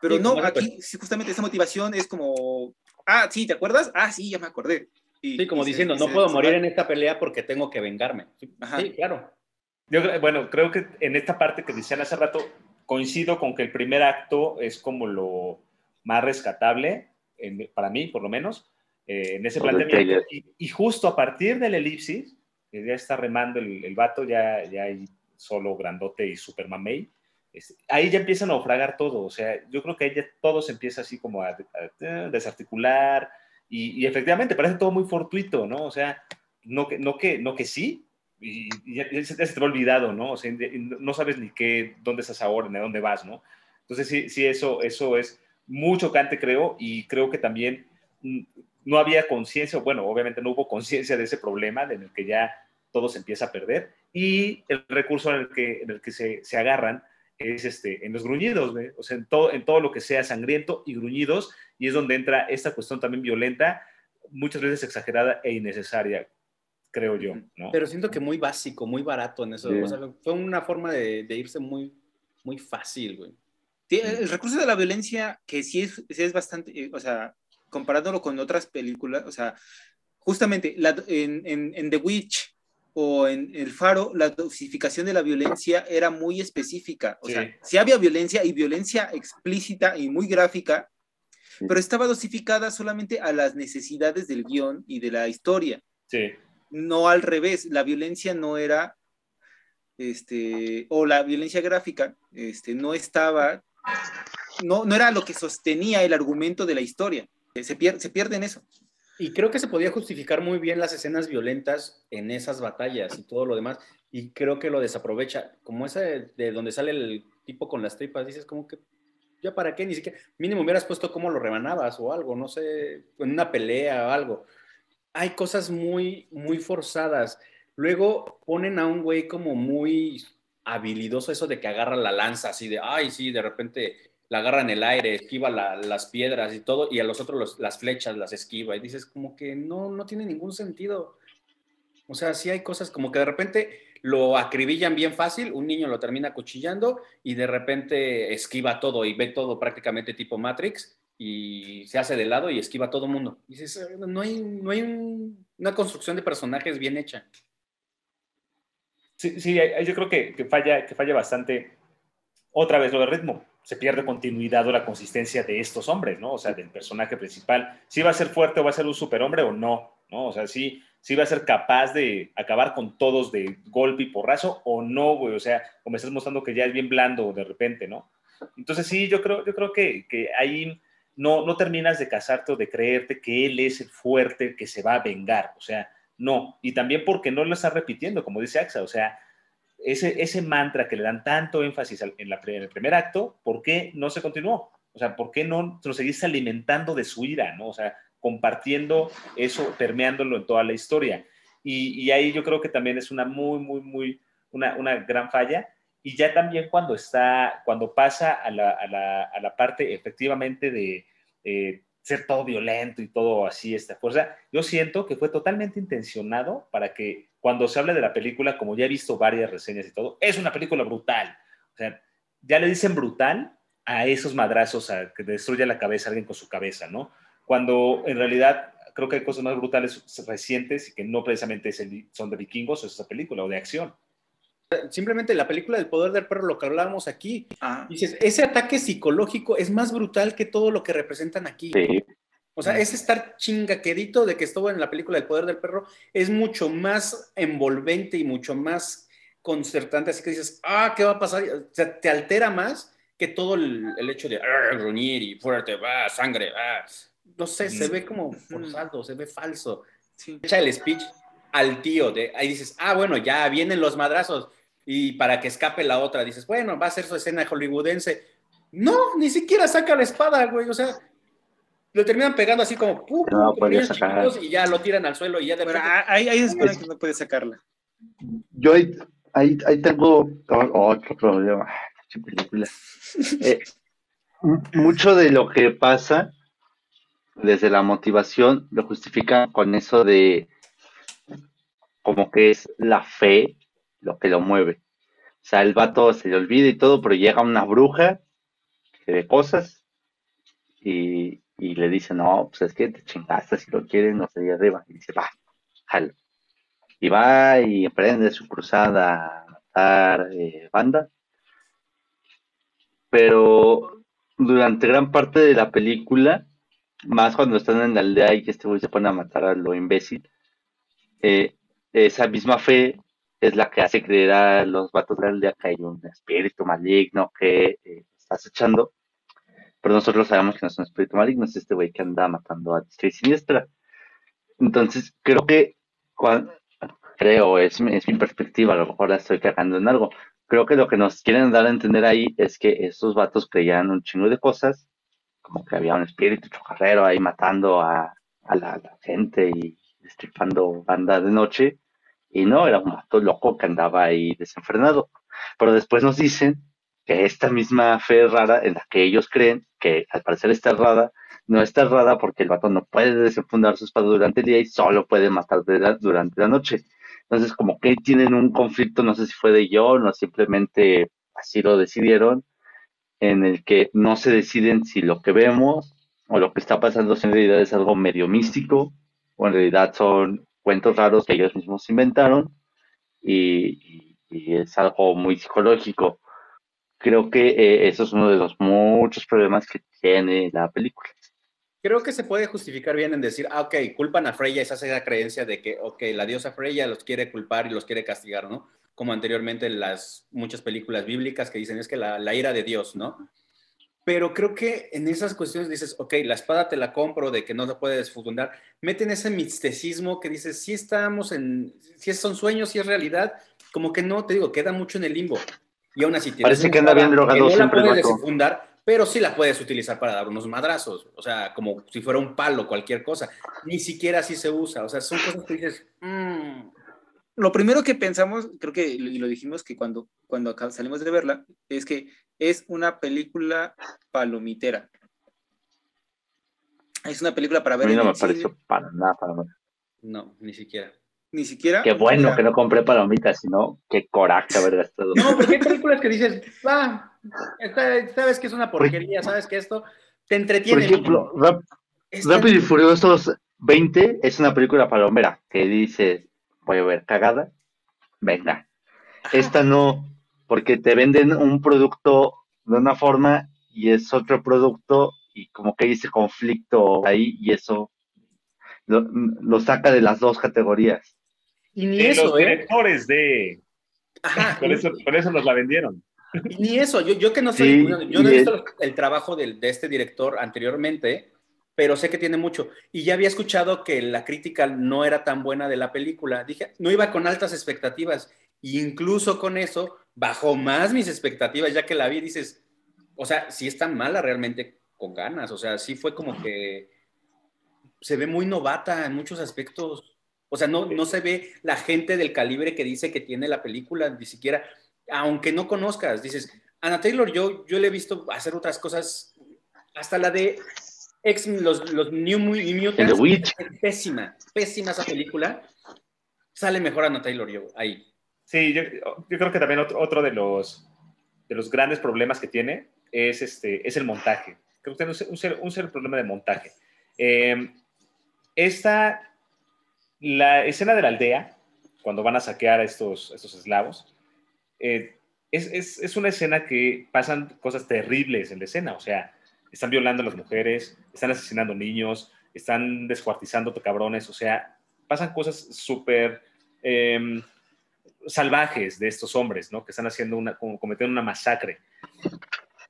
Pero Sí, no, aquí sí, justamente esa motivación es como, ah, sí, ¿te acuerdas? Ah, sí, ya me acordé. Y- Sí, como y diciendo, no se- puedo se morir en esta pelea porque tengo que vengarme. Sí, Ajá. sí, claro. Yo, creo- bueno, creo que en esta parte que decían hace rato, coincido con que el primer acto es como lo más rescatable, en- para mí por lo menos, eh, en ese planteamiento. Y, y justo a partir del elipsis, que ya está remando el, el vato, ya, ya hay solo grandote y super mamey, este, ahí ya empieza a naufragar todo. O sea, yo creo que ahí ya todo se empieza así como a, a- a desarticular y, y efectivamente parece todo muy fortuito, ¿no? O sea, no que, no que, no que sí, y, y ya, se, te va olvidado, ¿no? O sea, no sabes ni qué, dónde estás ahora, ni a dónde vas, ¿no? Entonces sí, sí eso, eso es muy chocante, creo, y creo que también mm, no había conciencia, bueno, obviamente no hubo conciencia de ese problema en el que ya todo se empieza a perder, y el recurso en el que, en el que se, se agarran es este, en los gruñidos, ¿ve? o sea, en todo, en todo lo que sea sangriento y gruñidos, y es donde entra esta cuestión también violenta, muchas veces exagerada e innecesaria, creo yo, ¿no? Pero siento que muy básico, muy barato en eso. Sí. O sea, fue una forma de, de irse muy, muy fácil, güey. Sí, el recurso de la violencia, que sí es, sí es bastante, eh, o sea, comparándolo con otras películas, o sea, justamente la- en, en- en The Witch o en El Faro, la dosificación de la violencia era muy específica. O Sí. sea, sí había violencia y violencia explícita y muy gráfica, pero estaba dosificada solamente a las necesidades del guion y de la historia. Sí, no al revés, la violencia no era, este, o la violencia gráfica, este, no estaba, no, no era lo que sostenía el argumento de la historia. Se, pier- se pierde en eso. Y creo que se podía justificar muy bien las escenas violentas en esas batallas y todo lo demás. Y creo que lo desaprovecha. Como esa de, de donde sale el tipo con las tripas, dices como que, ¿ya para qué? Ni siquiera, mínimo hubieras puesto cómo lo rebanabas o algo, no sé, en una pelea o algo. Hay cosas muy, muy forzadas. Luego ponen a un güey como muy habilidoso eso de que agarra la lanza así de, ay, sí, de repente la agarra en el aire, esquiva las piedras y todo, y a los otros las flechas las esquiva. Y dices, como que no, no tiene ningún sentido. O sea, sí hay cosas como que de repente lo acribillan bien fácil, un niño lo termina cuchillando y de repente esquiva todo y ve todo prácticamente tipo Matrix y se hace de lado y esquiva a todo mundo. dices, no hay, no hay una construcción de personajes bien hecha. Sí, sí, yo creo que, que, falla, que falla bastante otra vez lo de ritmo. Se pierde continuidad o la consistencia de estos hombres, ¿no? O sea, del personaje principal. Si va a ser fuerte o va a ser un superhombre o no, ¿no? O sea, sí, si va a ser capaz de acabar con todos de golpe y porrazo o no, güey. O sea, como me estás mostrando que ya es bien blando de repente, ¿no? Entonces sí, yo creo, yo creo que, que ahí no, no terminas de casarte o de creerte que él es el fuerte que se va a vengar. O sea, no. Y también porque no lo está repitiendo, como dice Axa. O sea, ese, ese mantra que le dan tanto énfasis en, el primer acto, ¿por qué no se continuó? O sea, ¿por qué no lo seguiste alimentando de su ira, no? O sea, compartiendo eso, permeándolo en toda la historia. Y, ahí yo creo que también es una muy, muy, muy, una, una gran falla. Y ya también cuando está, cuando pasa a la, a la, a la parte efectivamente de eh, ser todo violento y todo así, esta fuerza, yo siento que fue totalmente intencionado para que cuando se hable de la película, como ya he visto varias reseñas y todo, es una película brutal. O sea, ya le dicen brutal a esos madrazos, a que destruya la cabeza a alguien con su cabeza, ¿no? cuando en realidad creo que hay cosas más brutales recientes y que no precisamente son de vikingos o es esa película o de acción. Simplemente la película del poder del perro, lo que hablábamos aquí, ah. dices, ese ataque psicológico es más brutal que todo lo que representan aquí. O sea, ese estar chingaquerito de que estuvo en la película del poder del perro es mucho más envolvente y mucho más concertante, así que dices, ah, ¿qué va a pasar? O sea, te altera más que todo el, hecho de gruñir y fuerte, va, sangre, va, no sé, se ve como forzado, se ve falso. Echa el speech al tío, de, ahí dices, ah, bueno, ya vienen los madrazos, y para que escape la otra, dices, bueno, va a ser su escena hollywoodense. No, ni siquiera saca la espada, güey, o sea, lo terminan pegando así como, pum, y ya lo tiran al suelo y ya de verdad. Ahí, ahí es que no puede sacarla. Yo ahí, ahí, ahí tengo otro problema. Eh, mucho de lo que pasa desde la motivación lo justifican con eso de como que es la fe lo que lo mueve. O sea, el vato se le olvida y todo, pero llega una bruja que ve cosas y, le dice, no, pues es que te chingaste, si lo quieres, no sé, arriba. Y dice, va, jalo. Y va y emprende su cruzada a matar eh, banda. Pero durante gran parte de la película, más cuando están en la aldea y que este güey se pone a matar a lo imbécil, eh, esa misma fe es la que hace creer a los vatos de aldea que hay un espíritu maligno que eh, está acechando. Pero nosotros sabemos que no es un espíritu maligno, es este güey que anda matando a diestra siniestra. Entonces, creo que, creo, es, es mi perspectiva, a lo mejor la estoy cagando en algo. Creo que lo que nos quieren dar a entender ahí es que estos vatos creían un chingo de cosas como que había un espíritu chocarrero ahí matando a, la, gente y destripando banda de noche. Y no, era un mato loco que andaba ahí desenfrenado. Pero después nos dicen que esta misma fe rara en la que ellos creen, que al parecer está errada, no está errada porque el vato no puede desenfundar su espada durante el día y solo puede matar durante la noche. Entonces, como que tienen un conflicto, no sé si fue de yo, no simplemente así lo decidieron, en el que no se deciden si lo que vemos o lo que está pasando en realidad es algo medio místico o en realidad son cuentos raros que ellos mismos inventaron y, es algo muy psicológico. Creo que eh, eso es uno de los muchos problemas que tiene la película. Creo que se puede justificar bien en decir, ah, ok, culpan a Freya, esa es la creencia de que, ok, la diosa Freya los quiere culpar y los quiere castigar, ¿no? como anteriormente las muchas películas bíblicas que dicen es que la, ira de Dios, ¿no? Pero creo que en esas cuestiones dices, ok, la espada te la compro de que no se puede desfundar. Meten ese misticismo que dices, si estamos en, si son sueños, si es realidad, como que no, te digo, queda mucho en el limbo. Y aún así Parece que anda bien drogado no la puedes desfundar, pero sí la puedes utilizar para dar unos madrazos. O sea, como si fuera un palo, cualquier cosa. Ni siquiera así se usa. O sea, son cosas que dices, mmm, lo primero que pensamos, creo que y lo dijimos que cuando, cuando acá salimos de verla, es que es una película palomitera. Es una película para ver. A mí no en me pareció para nada, para nada. No, ni siquiera. Ni siquiera. Qué bueno que no compré palomitas, sino qué coraje haber gastado. No, porque hay películas que dices, va, esta- sabes que es una porquería, sabes que esto te Por entretiene. ejemplo, Rap- Esta- Rápido y Furiosos 20 es una película palomera que dices, voy a ver cagada, venga. Esta no, porque te venden un producto de una forma y es otro producto y como que hay ese conflicto ahí y eso lo, lo saca de las dos categorías. y ni De eso, los ¿eh? directores de. Ajá, Por eso, por eso nos la vendieron. y ni eso. Yo, yo que no soy, Sí, yo no he visto el trabajo del- de este director anteriormente, pero sé que tiene mucho. Y ya había escuchado que la crítica no era tan buena de la película. Dije, no iba con altas expectativas. Y incluso con eso bajó más mis expectativas, ya que la vi, dices, o sea, sí es tan mala realmente con ganas. O sea, sí fue como que se ve muy novata en muchos aspectos. O sea, no, no se ve la gente del calibre que dice que tiene la película, ni siquiera, aunque no conozcas, dices, Ana Taylor, yo, yo le he visto hacer otras cosas, hasta la de X, los, los New Mutants, The Witch. pésima, pésima esa película. Sale mejor Ana Taylor yo ahí. Sí, yo, yo creo que también otro, otro de, los, de los grandes problemas que tiene es, este, es el montaje. Creo que tiene un, ser- un, ser- un ser problema de montaje. Eh, esta, la escena de la aldea, cuando van a saquear a estos, estos eslavos, eh, es, es, es una escena que pasan cosas terribles en la escena. O sea, están violando a las mujeres, están asesinando niños, están descuartizando cabrones. O sea, pasan cosas súper... em, salvajes de estos hombres, ¿no? Que están haciendo una, como cometiendo una masacre.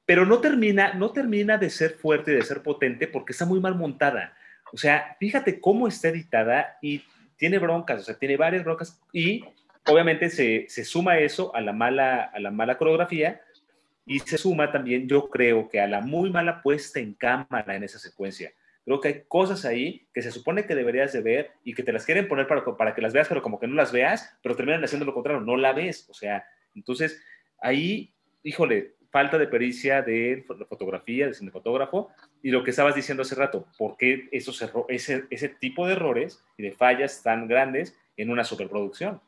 Pero no termina, no termina de ser fuerte y de ser potente porque está muy mal montada. O sea, fíjate cómo está editada y tiene broncas, o sea, tiene varias broncas y obviamente se, se suma eso a la, mala, a la mala coreografía y se suma también, yo creo que a la muy mala puesta en cámara en esa secuencia. Creo que hay cosas ahí que se supone que deberías de ver y que te las quieren poner para, para que las veas, pero como que no las veas, pero terminan haciendo lo contrario, no la ves. O sea, entonces ahí, híjole, falta de pericia de fo- fotografía, de cinefotógrafo, y lo que estabas diciendo hace rato, ¿por qué esos ese, ese tipo de errores y de fallas tan grandes en una superproducción?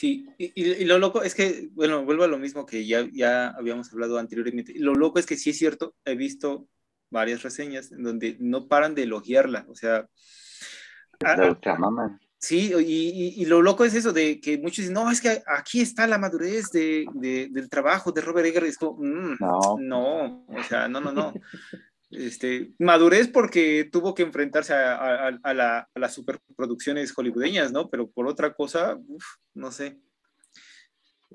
Sí, y, y- y lo loco es que, bueno, vuelvo a lo mismo que ya, ya habíamos hablado anteriormente. Lo loco es que sí es cierto, he visto varias reseñas en donde no paran de elogiarla. O sea, La ultramaman. Sí, y, y- y lo loco es eso, de que muchos dicen, no, es que aquí está la madurez de, de- del trabajo de Robert Eggers. Es como, "Mm, No. no, o sea, no, no, no. Este, madurez porque tuvo que enfrentarse a, a- a la- a las superproducciones hollywoodeñas, ¿no? Pero por otra cosa, uf, no sé.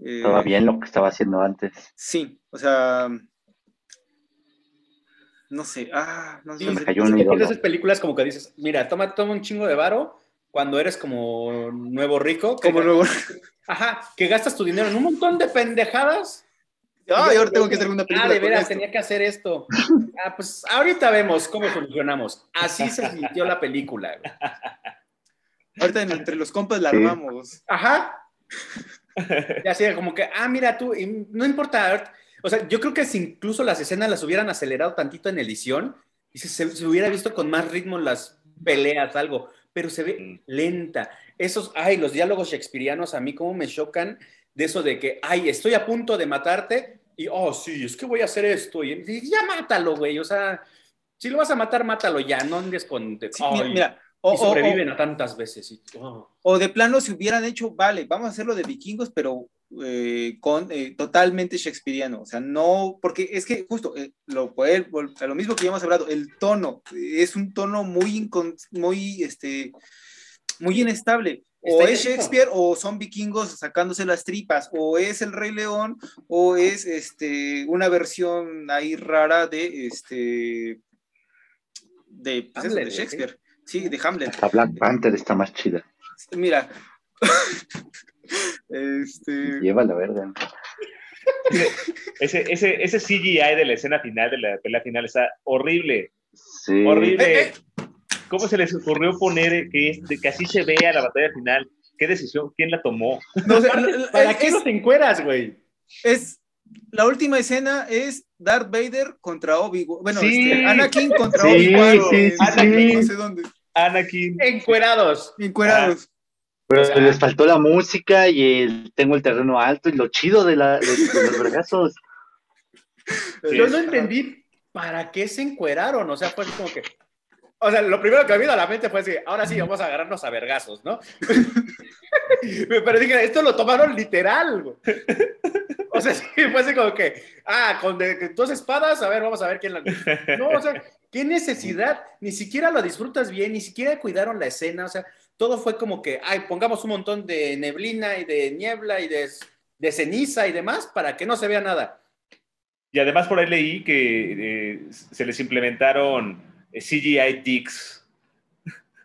Eh, Estaba bien lo que estaba haciendo antes. Sí, o sea, no sé, ah, no, Sí, no me sé. cayó es un que esas películas como que dices, mira, toma, toma un chingo de varo cuando eres como nuevo rico. que- Como luego, Ajá, que gastas tu dinero en un montón de pendejadas. ay, ahora tengo que hacer una Ah, película de con veras, tenía que hacer esto. Ah, pues ahorita vemos cómo solucionamos. Así se sintió la película. güey. Ahorita en- entre los compas la armamos. Ajá. Ya así como que, ah, mira tú, y no importa. O sea, yo creo que si incluso las escenas las hubieran acelerado tantito en edición, y si se, se hubiera visto con más ritmo las peleas, algo, pero se ve lenta. Esos, ay, los diálogos shakespearianos a mí como me chocan de eso de que, ay, estoy a punto de matarte y, oh, sí, es que voy a hacer esto. Y, y ya mátalo, güey. O sea, si lo vas a matar, mátalo ya. No andes con... Sí, mira, o, y o- sobreviven a tantas veces. y- oh. o de plano si hubieran hecho, vale, vamos a hacerlo de vikingos, pero eh, con eh, totalmente shakespeariano. O sea, no, porque es que justo eh, lo, a lo mismo que ya hemos hablado, el tono es un tono muy, muy, este, muy inestable. O es. Shakespeare o son vikingos sacándose las tripas, o es el Rey León, o es este, una versión ahí rara de, este, de, pues eso, Hamlet, de ¿sí? Shakespeare. Sí, de Hamlet. Hasta Black Panther está más chida. Mira. este. Lleva la verga. Ese, ese, ese CGI de la escena final, de la pelea final, está horrible. Sí. Horrible. Eh, eh. ¿Cómo se les ocurrió poner que, este, que así se vea la batalla final? ¿Qué decisión? ¿Quién la tomó? No, o sea, ¿Para es- qué los encueras, güey? es la última escena es Darth Vader contra Obi-Wan. Bueno, Sí. este, Anakin contra Sí, Obi-Wan. sí, sí, Anakin, sí. no sé dónde. Anakin. Encuerados. Encuerados. Pero O sea- les faltó la música y el tengo el terreno alto y lo chido de, la, de, de los vergazos. Yo no entendí para qué se encueraron. O sea, fue como que. O sea, lo primero que me vino a la mente fue así: ahora sí, vamos a agarrarnos a vergazos, ¿no? Pero dije, esto lo tomaron literal. güey. O sea, sí, fue así como que, ah, con de- dos espadas, a ver, vamos a ver quién la. No, o sea, qué necesidad. Ni siquiera lo disfrutas bien, ni siquiera cuidaron la escena. O sea, todo fue como que, ay, pongamos un montón de neblina y de niebla y de, de ceniza y demás para que no se vea nada. Y además por ahí leí que eh, se les implementaron CGI dicks.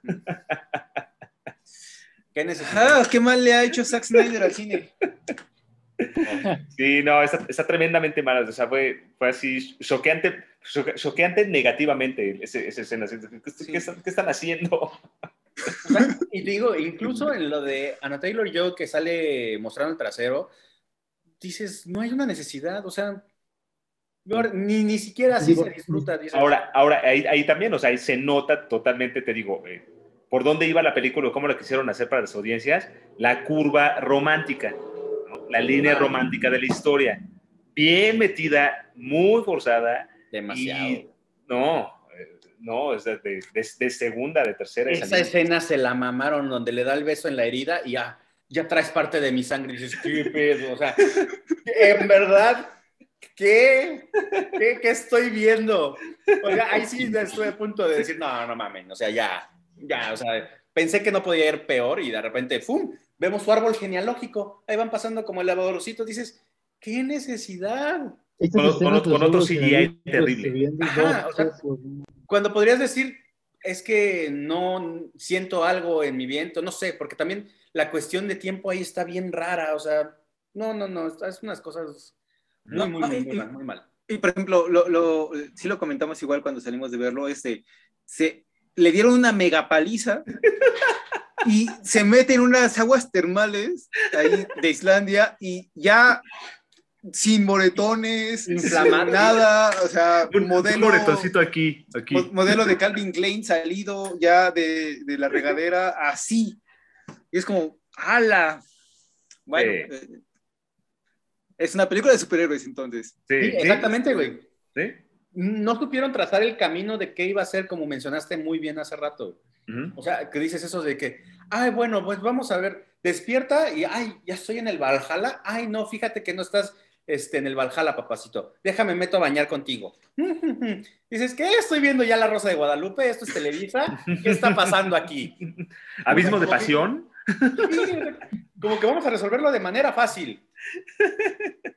¿Qué necesidad? Ah, qué mal le ha hecho Zack Snyder al cine. Sí, no, está, está tremendamente mal. O sea, fue, fue así choqueante, choque- choqueante negativamente ese- esa escena. ¿Qué, Sí. están, qué están haciendo? O sea, y digo, incluso en lo de Anna Taylor Joe que sale mostrando el trasero, dices, no hay una necesidad, o sea, ni, ni siquiera así Digo, se disfruta. dices, Ahora, ahora ahí, ahí también, o sea, ahí se nota totalmente, te digo, eh, por dónde iba la película o cómo la quisieron hacer para las audiencias, la curva romántica, ¿no? la línea romántica de la historia. Bien metida, muy forzada. demasiado. y- No, eh, no, es de, de- de- de segunda, de tercera. Esa escena se la mamaron donde le da el beso en la herida y ya, ya traes parte de mi sangre y dices, ¿qué pedo? O sea, en verdad, ¿qué? ¿Qué, qué estoy viendo? O sea, ahí sí estuve a punto de decir, no, no mamen, o sea, ya, ya, o sea, pensé que no podía ir peor y de repente, ¡fum! Vemos su árbol genealógico, ahí van pasando como el lavadorcito, dices, ¿qué necesidad? Estas Con- otro CGI terrible. Ajá, o sea. Cuando podrías decir, es que no siento algo en mi viento, no sé, porque también la cuestión de tiempo ahí está bien rara, o sea, no, no, no, es unas cosas muy, No, muy, muy, muy mal, muy mal. Y por ejemplo, lo, lo, sí lo comentamos igual cuando salimos de verlo, este, se, le dieron una mega paliza y se mete en unas aguas termales ahí de Islandia y ya sin moretones, nada, o sea, Un, modelo, un moretoncito aquí, aquí. mo- modelo de Calvin Klein salido ya de, de la regadera así. Y es como, ¡ala! Bueno, Sí. eh, es una película de superhéroes entonces. Sí, exactamente, güey. sí. No supieron trazar el camino de qué iba a ser, como mencionaste muy bien hace rato. O sea, que dices eso de que, ay, bueno, pues vamos a ver, despierta y, ay, ya estoy en el Valhalla. Ay, no, fíjate que no estás este, en el Valhalla, papacito. Déjame, meto a bañar contigo. Dices, ¿qué? Estoy viendo ya La Rosa de Guadalupe, esto es Televisa. ¿Qué está pasando aquí? Abismo de pasión. Sí, como que vamos a resolverlo de manera fácil.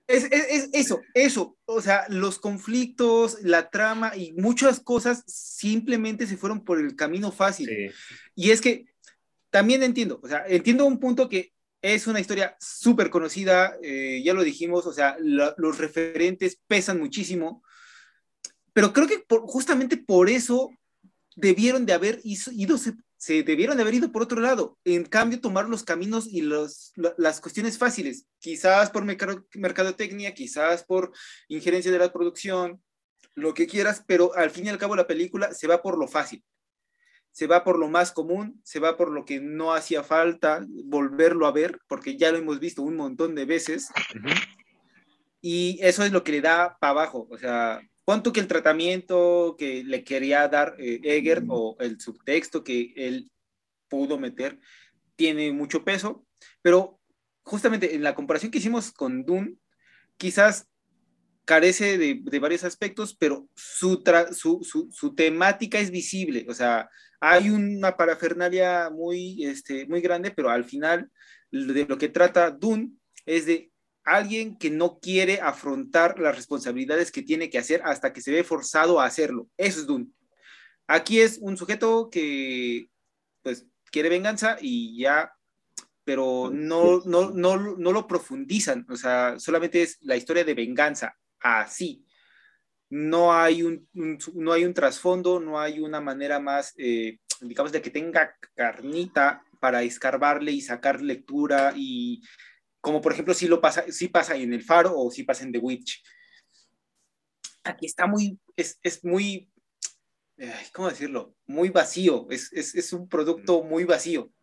Es, es- es eso, eso. O sea, los conflictos, la trama y muchas cosas simplemente se fueron por el camino fácil. Sí. Y es que también entiendo, o sea, entiendo un punto que es una historia súper conocida, eh, ya lo dijimos, o sea, la- los referentes pesan muchísimo, pero creo que por- justamente por eso debieron de haber iso- ido, se, debieron de haber ido por otro lado, en cambio tomar los caminos y los, la- las cuestiones fáciles, quizás por mercado- mercadotecnia, quizás por injerencia de la producción, lo que quieras, pero al fin y al cabo la película se va por lo fácil. Se va por lo más común, se va por lo que no hacía falta volverlo a ver, porque ya lo hemos visto un montón de veces, y eso es lo que le da para abajo. O sea, pon que el tratamiento que le quería dar eh, Eger o el subtexto que él pudo meter tiene mucho peso, pero justamente en la comparación que hicimos con Dune, quizás carece de, de varios aspectos, pero su, su, su, su temática es visible, o sea, hay una parafernalia muy, este, muy grande, pero al final de lo que trata Dune es de alguien que no quiere afrontar las responsabilidades que tiene que hacer hasta que se ve forzado a hacerlo. Eso es Dune. Aquí es un sujeto que pues quiere venganza y ya, pero no, no, no, no lo profundizan, o sea, solamente es la historia de venganza, así. No hay un, no hay un trasfondo, no hay una manera más eh, digamos, de que tenga carnita para escarbarle y sacar lectura y como por ejemplo si lo pasa, si pasa en El Faro o si pasa en The Witch. Aquí está muy, es, es muy, ¿cómo decirlo? Muy vacío, es, es, es, un producto muy vacío.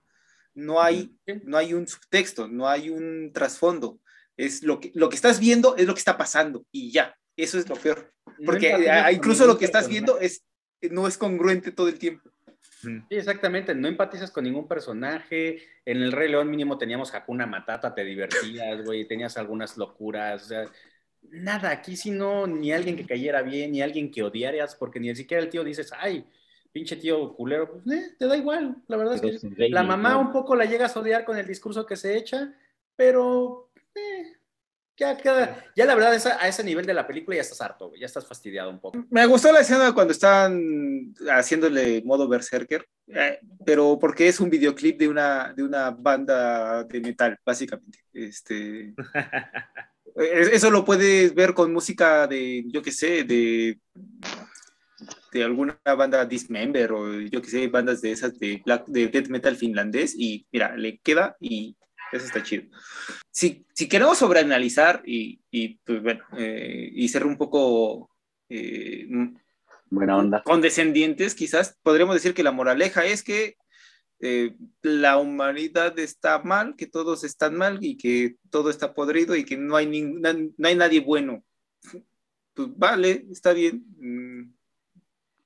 No hay, no hay un subtexto, no hay un trasfondo. Es lo que, lo que estás viendo es lo que está pasando y ya, eso es lo peor. Porque incluso lo que estás viendo es, no es congruente todo el tiempo. Sí, exactamente, no empatizas con ningún personaje. En el Rey León mínimo teníamos Hakuna Matata, te divertías, güey, tenías algunas locuras, o sea, nada, aquí si no, ni alguien que cayera bien, ni alguien que odiaras, porque ni siquiera el tío dices, ay, pinche tío culero, pues eh, te da igual, la verdad es que la mamá un poco la llegas a odiar con el discurso que se echa, pero eh, ya, la verdad, a ese nivel de la película ya estás harto, ya estás fastidiado un poco. Me gustó la escena cuando están haciéndole modo berserker, eh, pero porque es un videoclip de una, de una banda de metal, básicamente. Este, eso lo puedes ver con música de, yo qué sé, de, de alguna banda Dismember o yo qué sé, bandas de esas de, black, de death metal finlandés y mira, le queda y eso está chido. Si, si queremos sobreanalizar y, y pues bueno, eh, y ser un poco... Eh, Buena onda. Condescendientes, quizás podríamos decir que la moraleja es que eh, la humanidad está mal, que todos están mal y que todo está podrido y que no hay, no hay nadie bueno. Pues vale, está bien.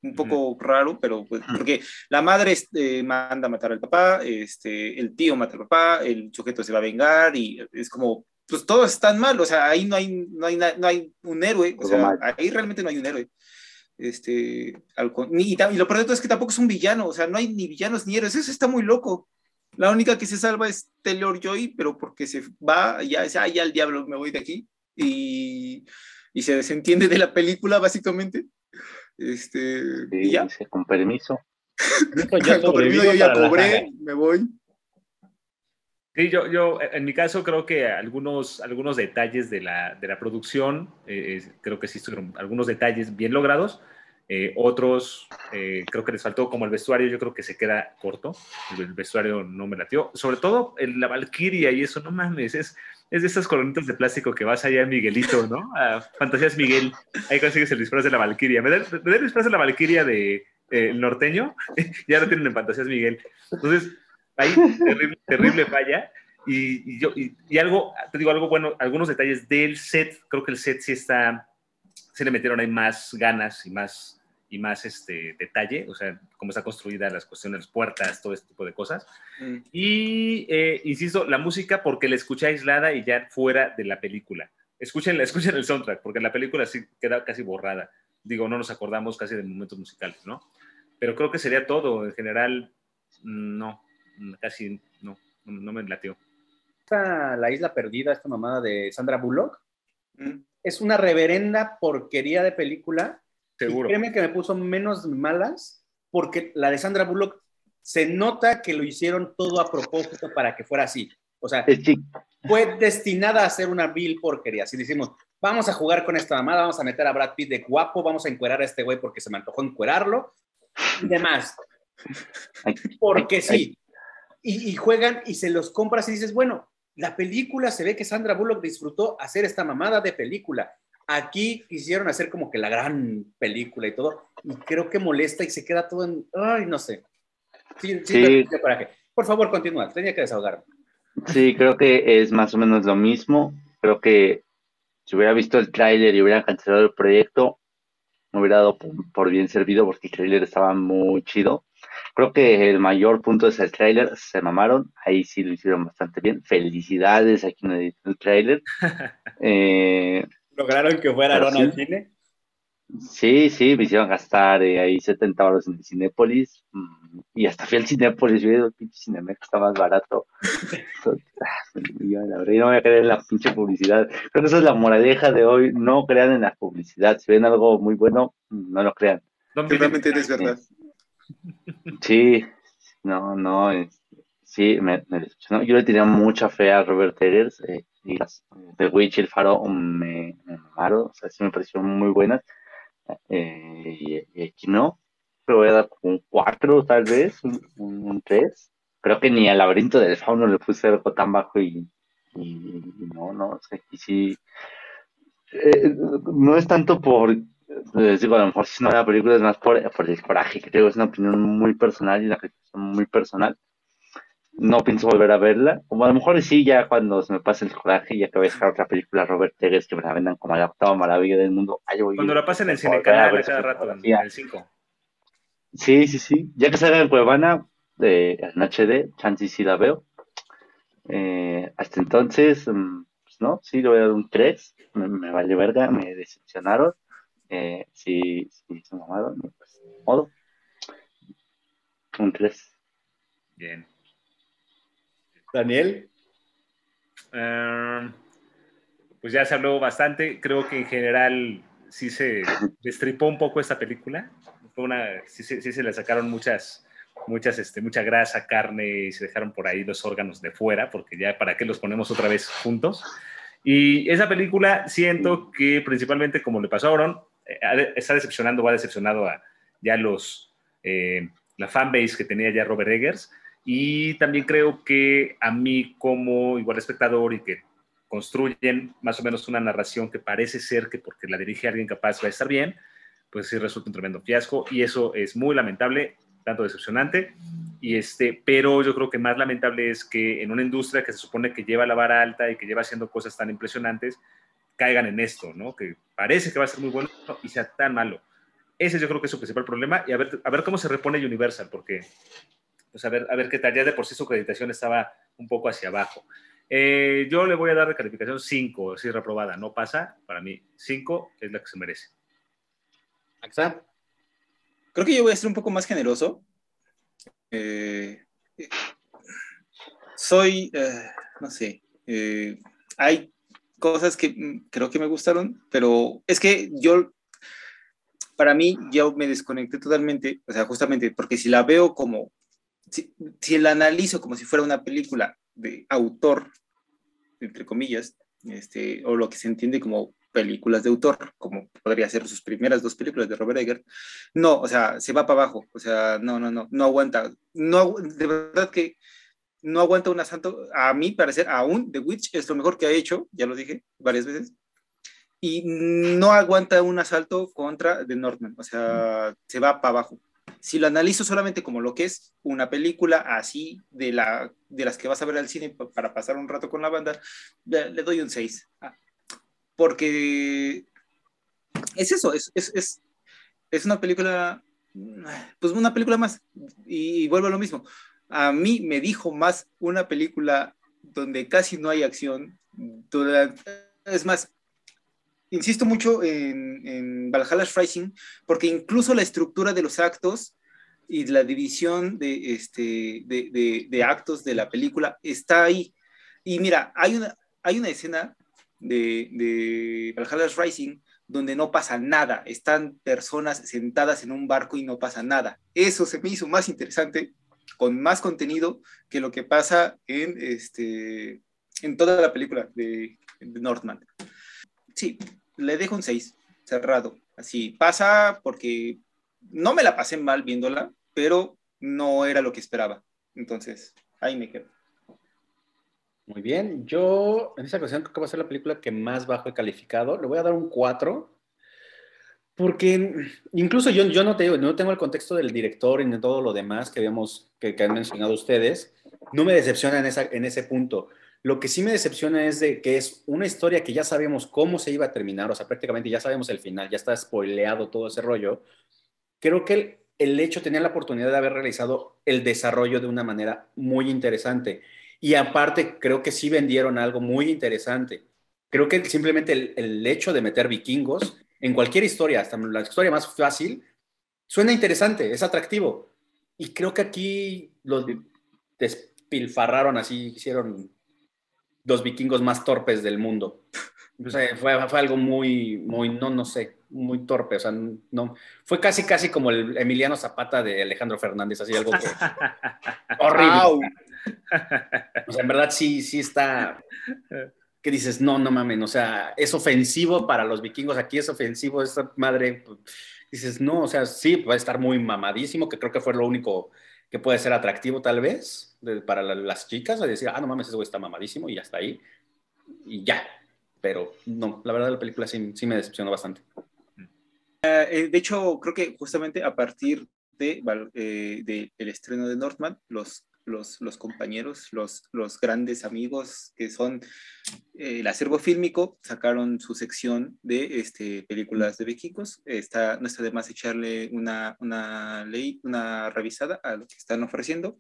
Un poco raro, pero pues, porque la madre este, manda a matar al papá, este, el tío mata al papá, el sujeto se va a vengar y es como, pues todos están mal, o sea, ahí no hay, no hay, no hay un héroe, o sea, ahí realmente no hay un héroe. Este, y, lo peor de todo es que tampoco es un villano, o sea, no hay ni villanos ni héroes, eso está muy loco. La única que se salva es Taylor Joy, pero porque se va, ya dice, ah, ya el diablo, me voy de aquí. Y, y se desentiende de la película, básicamente. Este, ya. con permiso. ya con permiso, yo ya cobré, me voy. Sí, yo, yo, en mi caso creo que algunos, algunos detalles de la, de la producción, eh, creo que sí estuvieron algunos detalles bien logrados, eh, otros eh, creo que les faltó como el vestuario, yo creo que se queda corto, el, vestuario no me latió, sobre todo el, la Valkyria y eso, no mames, es, es de esas colonitas de plástico que vas allá en Miguelito, ¿no? A Fantasías Miguel, ahí consigues el disfraz de la Valkyria. Me da, el disfraz de la Valkyria de eh, norteño, ya lo tienen en Fantasías Miguel. Entonces, ahí terrible, terrible falla. Y, yo, y, algo, te digo algo bueno, algunos detalles del set, creo que el set sí está, se le metieron ahí más ganas y más, y más este detalle, o sea, cómo está construida las cuestiones, las puertas, todo este tipo de cosas. Mm. Y, eh, insisto, la música porque la escuché aislada y ya fuera de la película. Escuchen, escuchen el soundtrack, porque la película sí queda casi borrada. Digo, no nos acordamos casi de momentos musicales, ¿no? Pero creo que sería todo. En general, no, casi no, no me latió. La isla perdida, esta mamada de Sandra Bullock, mm. Es una reverenda porquería de película Seguro. créeme que me puso menos malas porque la de Sandra Bullock se nota que lo hicieron todo a propósito para que fuera así. O sea, fue destinada a ser una vil porquería. Si decimos, vamos a jugar con esta mamada, vamos a meter a Brad Pitt de guapo, vamos a encuerar a este güey porque se me antojó encuerarlo y demás. Porque sí. Y, y, juegan y se los compras y dices, bueno, la película se ve que Sandra Bullock disfrutó hacer esta mamada de película. Aquí quisieron hacer como que la gran película y todo, y creo que molesta y se queda todo en, ay, no sé. Sí, sí, Por favor, continúa, tenía que desahogarme. Sí, creo que es más o menos lo mismo. Creo que si hubiera visto el tráiler y hubiera cancelado el proyecto, me hubiera dado por, bien servido porque el tráiler estaba muy chido. Creo que el mayor punto es el tráiler, se mamaron, ahí sí lo hicieron bastante bien. Felicidades a quien editó el tráiler. eh, ¿Lograron que fuera Aaron al cine? Sí, sí, me hicieron gastar eh, ahí 70 euros en Cinépolis mm, y hasta fui al Cinépolis, vi el pinche Cinemex está más barato. y no me voy a creer en la pinche publicidad. Creo que esa es la moraleja de hoy, no crean en la publicidad. Si ven algo muy bueno, no lo crean. Realmente es verdad. Sí, no, no, sí, me, me Yo le tenía mucha fe a Robert Eggers. Eh, y las The Witch y El Faro me, me o sea, sí me parecieron muy buenas. Eh, y, aquí no. le voy a dar un 4 tal vez, un 3. Creo que ni al laberinto del fauno le puse algo tan bajo y, no, no, o sea, aquí sí. Eh, no es tanto por, les digo, a lo mejor si no la película es más por, por el coraje, creo que es una opinión muy personal y una crítica muy personal no pienso volver a verla. Como a lo mejor sí, ya cuando se me pase el coraje, ya que voy a dejar otra película Robert Eggers que me la vendan como la octava maravilla del mundo. cuando la pasen en el cine canal cada rato, en el 5. Sí, sí, sí. Ya que salga en Cuevana, de, en HD, chance sí la veo. Eh, hasta entonces, mm, pues no, sí, le voy a dar un 3. Me, vale verga, me decepcionaron. Eh, sí, sí, se mamaron. Pues, modo. Un 3. Bien. Daniel. Em, pues ya se habló bastante. Creo que en general sí se destripó un poco esta película. sí, se le sacaron muchas, muchas, este, mucha grasa, carne y se dejaron por ahí los órganos de fuera, porque ya para qué los ponemos otra vez juntos. Y esa película siento que principalmente como le pasó a Auron, está decepcionando, va decepcionado a ya los, eh, la fanbase que tenía ya Robert Eggers y también creo que a mí como igual espectador y que construyen más o menos una narración que parece ser que porque la dirige alguien capaz va a estar bien, pues sí resulta un tremendo fiasco y eso es muy lamentable, tanto decepcionante. Y este, pero yo creo que más lamentable es que en una industria que se supone que lleva la vara alta y que lleva haciendo cosas tan impresionantes, caigan en esto, ¿no? Que parece que va a ser muy bueno y sea tan malo. Ese yo creo que es su principal problema y a ver, a ver cómo se repone Universal, porque pues a ver, a ver qué tal. Ya de por sí su acreditación estaba un poco hacia abajo. Eh, yo le voy a dar de calificación 5, si reprobada, no pasa. Para mí, 5 es la que se merece. ¿Axa? Creo que yo voy a ser un poco más generoso. Eh, soy, eh, no sé, hay cosas que mm, creo que me gustaron, pero es que yo, para mí, yo me desconecté totalmente, o sea, justamente porque si la veo como si, la analizo como si fuera una película de autor, entre comillas, este, o lo que se entiende como películas de autor, como podría ser sus primeras dos películas de Robert Eggers, no, o sea, se va para abajo, o sea, no, no, no, no aguanta, no, de verdad que no aguanta un asalto, a mí parecer, aún The Witch es lo mejor que ha hecho, ya lo dije varias veces, y no aguanta un asalto contra The Northman, o sea, se va para abajo. Si lo analizo solamente como lo que es una película así de, la, de las que vas a ver al cine para pasar un rato con la banda, le, doy un 6. Ah, porque es eso, es, es, es, es, una película, pues una película más. Y, y vuelvo a lo mismo. A mí me dijo más una película donde casi no hay acción. Es más, insisto mucho en, en Valhalla's Rising, porque incluso la estructura de los actos y la división de, este, de, de, actos de la película está ahí. Y mira, hay una, hay una escena de, de Valhalla's Rising donde no pasa nada, están personas sentadas en un barco y no pasa nada. Eso se me hizo más interesante, con más contenido que lo que pasa en, este, en toda la película de, Northman. Sí, le dejo un 6, cerrado. Así pasa porque no me la pasé mal viéndola, pero no era lo que esperaba. Entonces, ahí me quedo. Muy bien, yo en esa ocasión creo que va a ser la película que más bajo he calificado. Le voy a dar un 4, porque incluso yo, yo no, tengo, no tengo el contexto del director y de todo lo demás que, habíamos, que, han mencionado ustedes. No me decepciona en, esa, en ese punto. Lo que sí me decepciona es de que es una historia que ya sabíamos cómo se iba a terminar, o sea, prácticamente ya sabemos el final, ya está spoileado todo ese rollo. Creo que el, el hecho tenía la oportunidad de haber realizado el desarrollo de una manera muy interesante. Y aparte, creo que sí vendieron algo muy interesante. Creo que simplemente el, hecho de meter vikingos en cualquier historia, hasta la historia más fácil, suena interesante, es atractivo. Y creo que aquí los despilfarraron así, hicieron los vikingos más torpes del mundo. O sea, fue, fue, algo muy, muy, no, no sé, muy torpe. O sea, no, fue casi, casi como el Emiliano Zapata de Alejandro Fernández, así algo que, horrible. O sea, en verdad sí, sí está, que dices, no, no mamen, o sea, es ofensivo para los vikingos, aquí es ofensivo, esta madre, dices, no, o sea, sí, va a estar muy mamadísimo, que creo que fue lo único que puede ser atractivo tal vez para las chicas, a decir, ah, no mames, ese güey está mamadísimo y hasta ahí, y ya. Pero no, la verdad la película sí, sí me decepcionó bastante. Eh, de hecho, creo que justamente a partir de, eh, el estreno de Northman, los, los, los compañeros, los, los, grandes amigos que son eh, el acervo fílmico, sacaron su sección de este, películas de vikingos. Está, no está de más echarle una, una ley, una revisada a lo que están ofreciendo.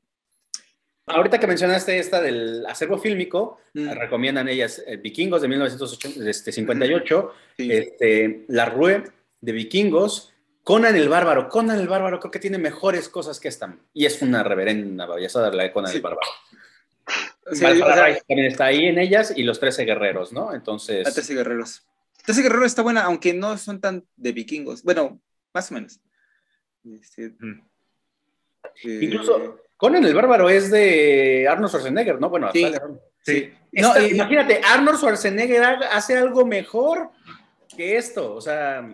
Ahorita que mencionaste esta del acervo fílmico, mm. recomiendan ellas Vikingos de 1958, este, este, La Rue de Vikingos, Conan el Bárbaro. Conan el Bárbaro creo que tiene mejores cosas que esta. Y es una reverenda belleza la de Conan el Bárbaro. también está ahí en ellas y los 13 guerreros, ¿no? Entonces. Los 13 guerreros. 13 guerreros está buena, aunque no son tan de vikingos. Bueno, más o menos. Este, mm. eh, Incluso Conan el Bárbaro es de Arnold Schwarzenegger, ¿no? Bueno, sí. sí. imagínate, Arnold Schwarzenegger hace algo mejor que esto. O sea,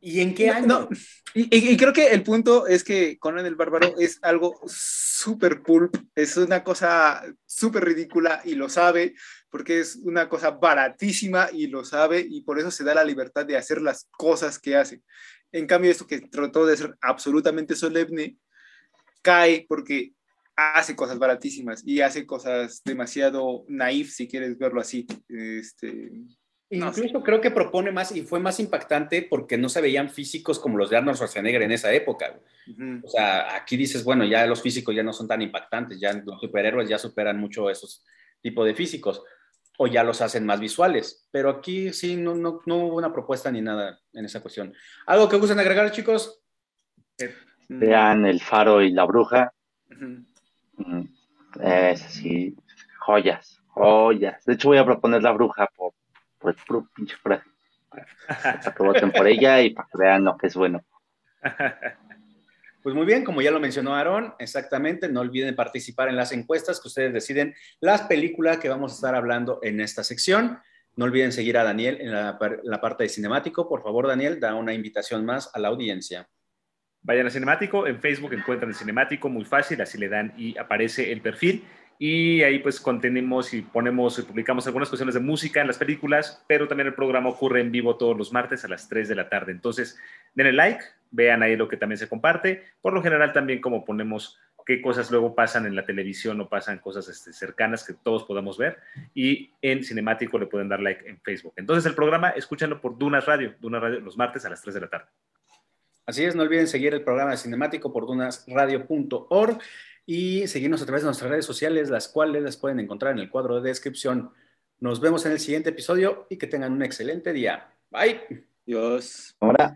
¿Y en qué año? Y, creo que el punto es que Conan el Bárbaro es algo súper pulp, es una cosa súper ridícula y lo sabe, porque es una cosa baratísima y lo sabe, y por eso se da la libertad de hacer las cosas que hace. En cambio, esto que trató de ser absolutamente solemne, cae porque hace cosas baratísimas y hace cosas demasiado naif, si quieres verlo así. Este, Incluso creo que propone más y fue más impactante porque no se veían físicos como los de Arnold Schwarzenegger en esa época. O sea, aquí dices, bueno, ya los físicos ya no son tan impactantes, ya los superhéroes ya superan mucho esos tipos de físicos o ya los hacen más visuales. Pero aquí sí no, no, no hubo una propuesta ni nada en esa cuestión. ¿Algo que gusten agregar, chicos? Vean El Faro y la Bruja. Mm, es así, joyas, joyas. De hecho, voy a proponer La Bruja por pues puro pinche frase. Para que voten por ella y para que vean lo que es bueno. Pues muy bien, como ya lo mencionó Aaron, exactamente, no olviden participar en las encuestas que ustedes deciden las películas que vamos a estar hablando en esta sección. No olviden seguir a Daniel en la, la parte de cinemático. Por favor, Daniel, da una invitación más a la audiencia. Vayan a Cinemático, en Facebook encuentran el Cinemático, muy fácil, así le dan y aparece el perfil y ahí pues contenemos y ponemos y publicamos algunas cuestiones de música en las películas, pero también el programa ocurre en vivo todos los martes a las 3 de la tarde. Entonces, denle like, vean ahí lo que también se comparte. Por lo general también como ponemos qué cosas luego pasan en la televisión o pasan cosas este, cercanas que todos podamos ver. Y en Cinemático le pueden dar like en Facebook. Entonces el programa, escúchanlo por Dunas Radio, Dunas Radio los martes a las 3 de la tarde. Así es, no olviden seguir el programa de Cinemático por dunasradio.org y seguirnos a través de nuestras redes sociales, las cuales las pueden encontrar en el cuadro de descripción. Nos vemos en el siguiente episodio y que tengan un excelente día. Bye. Dios. Ahora.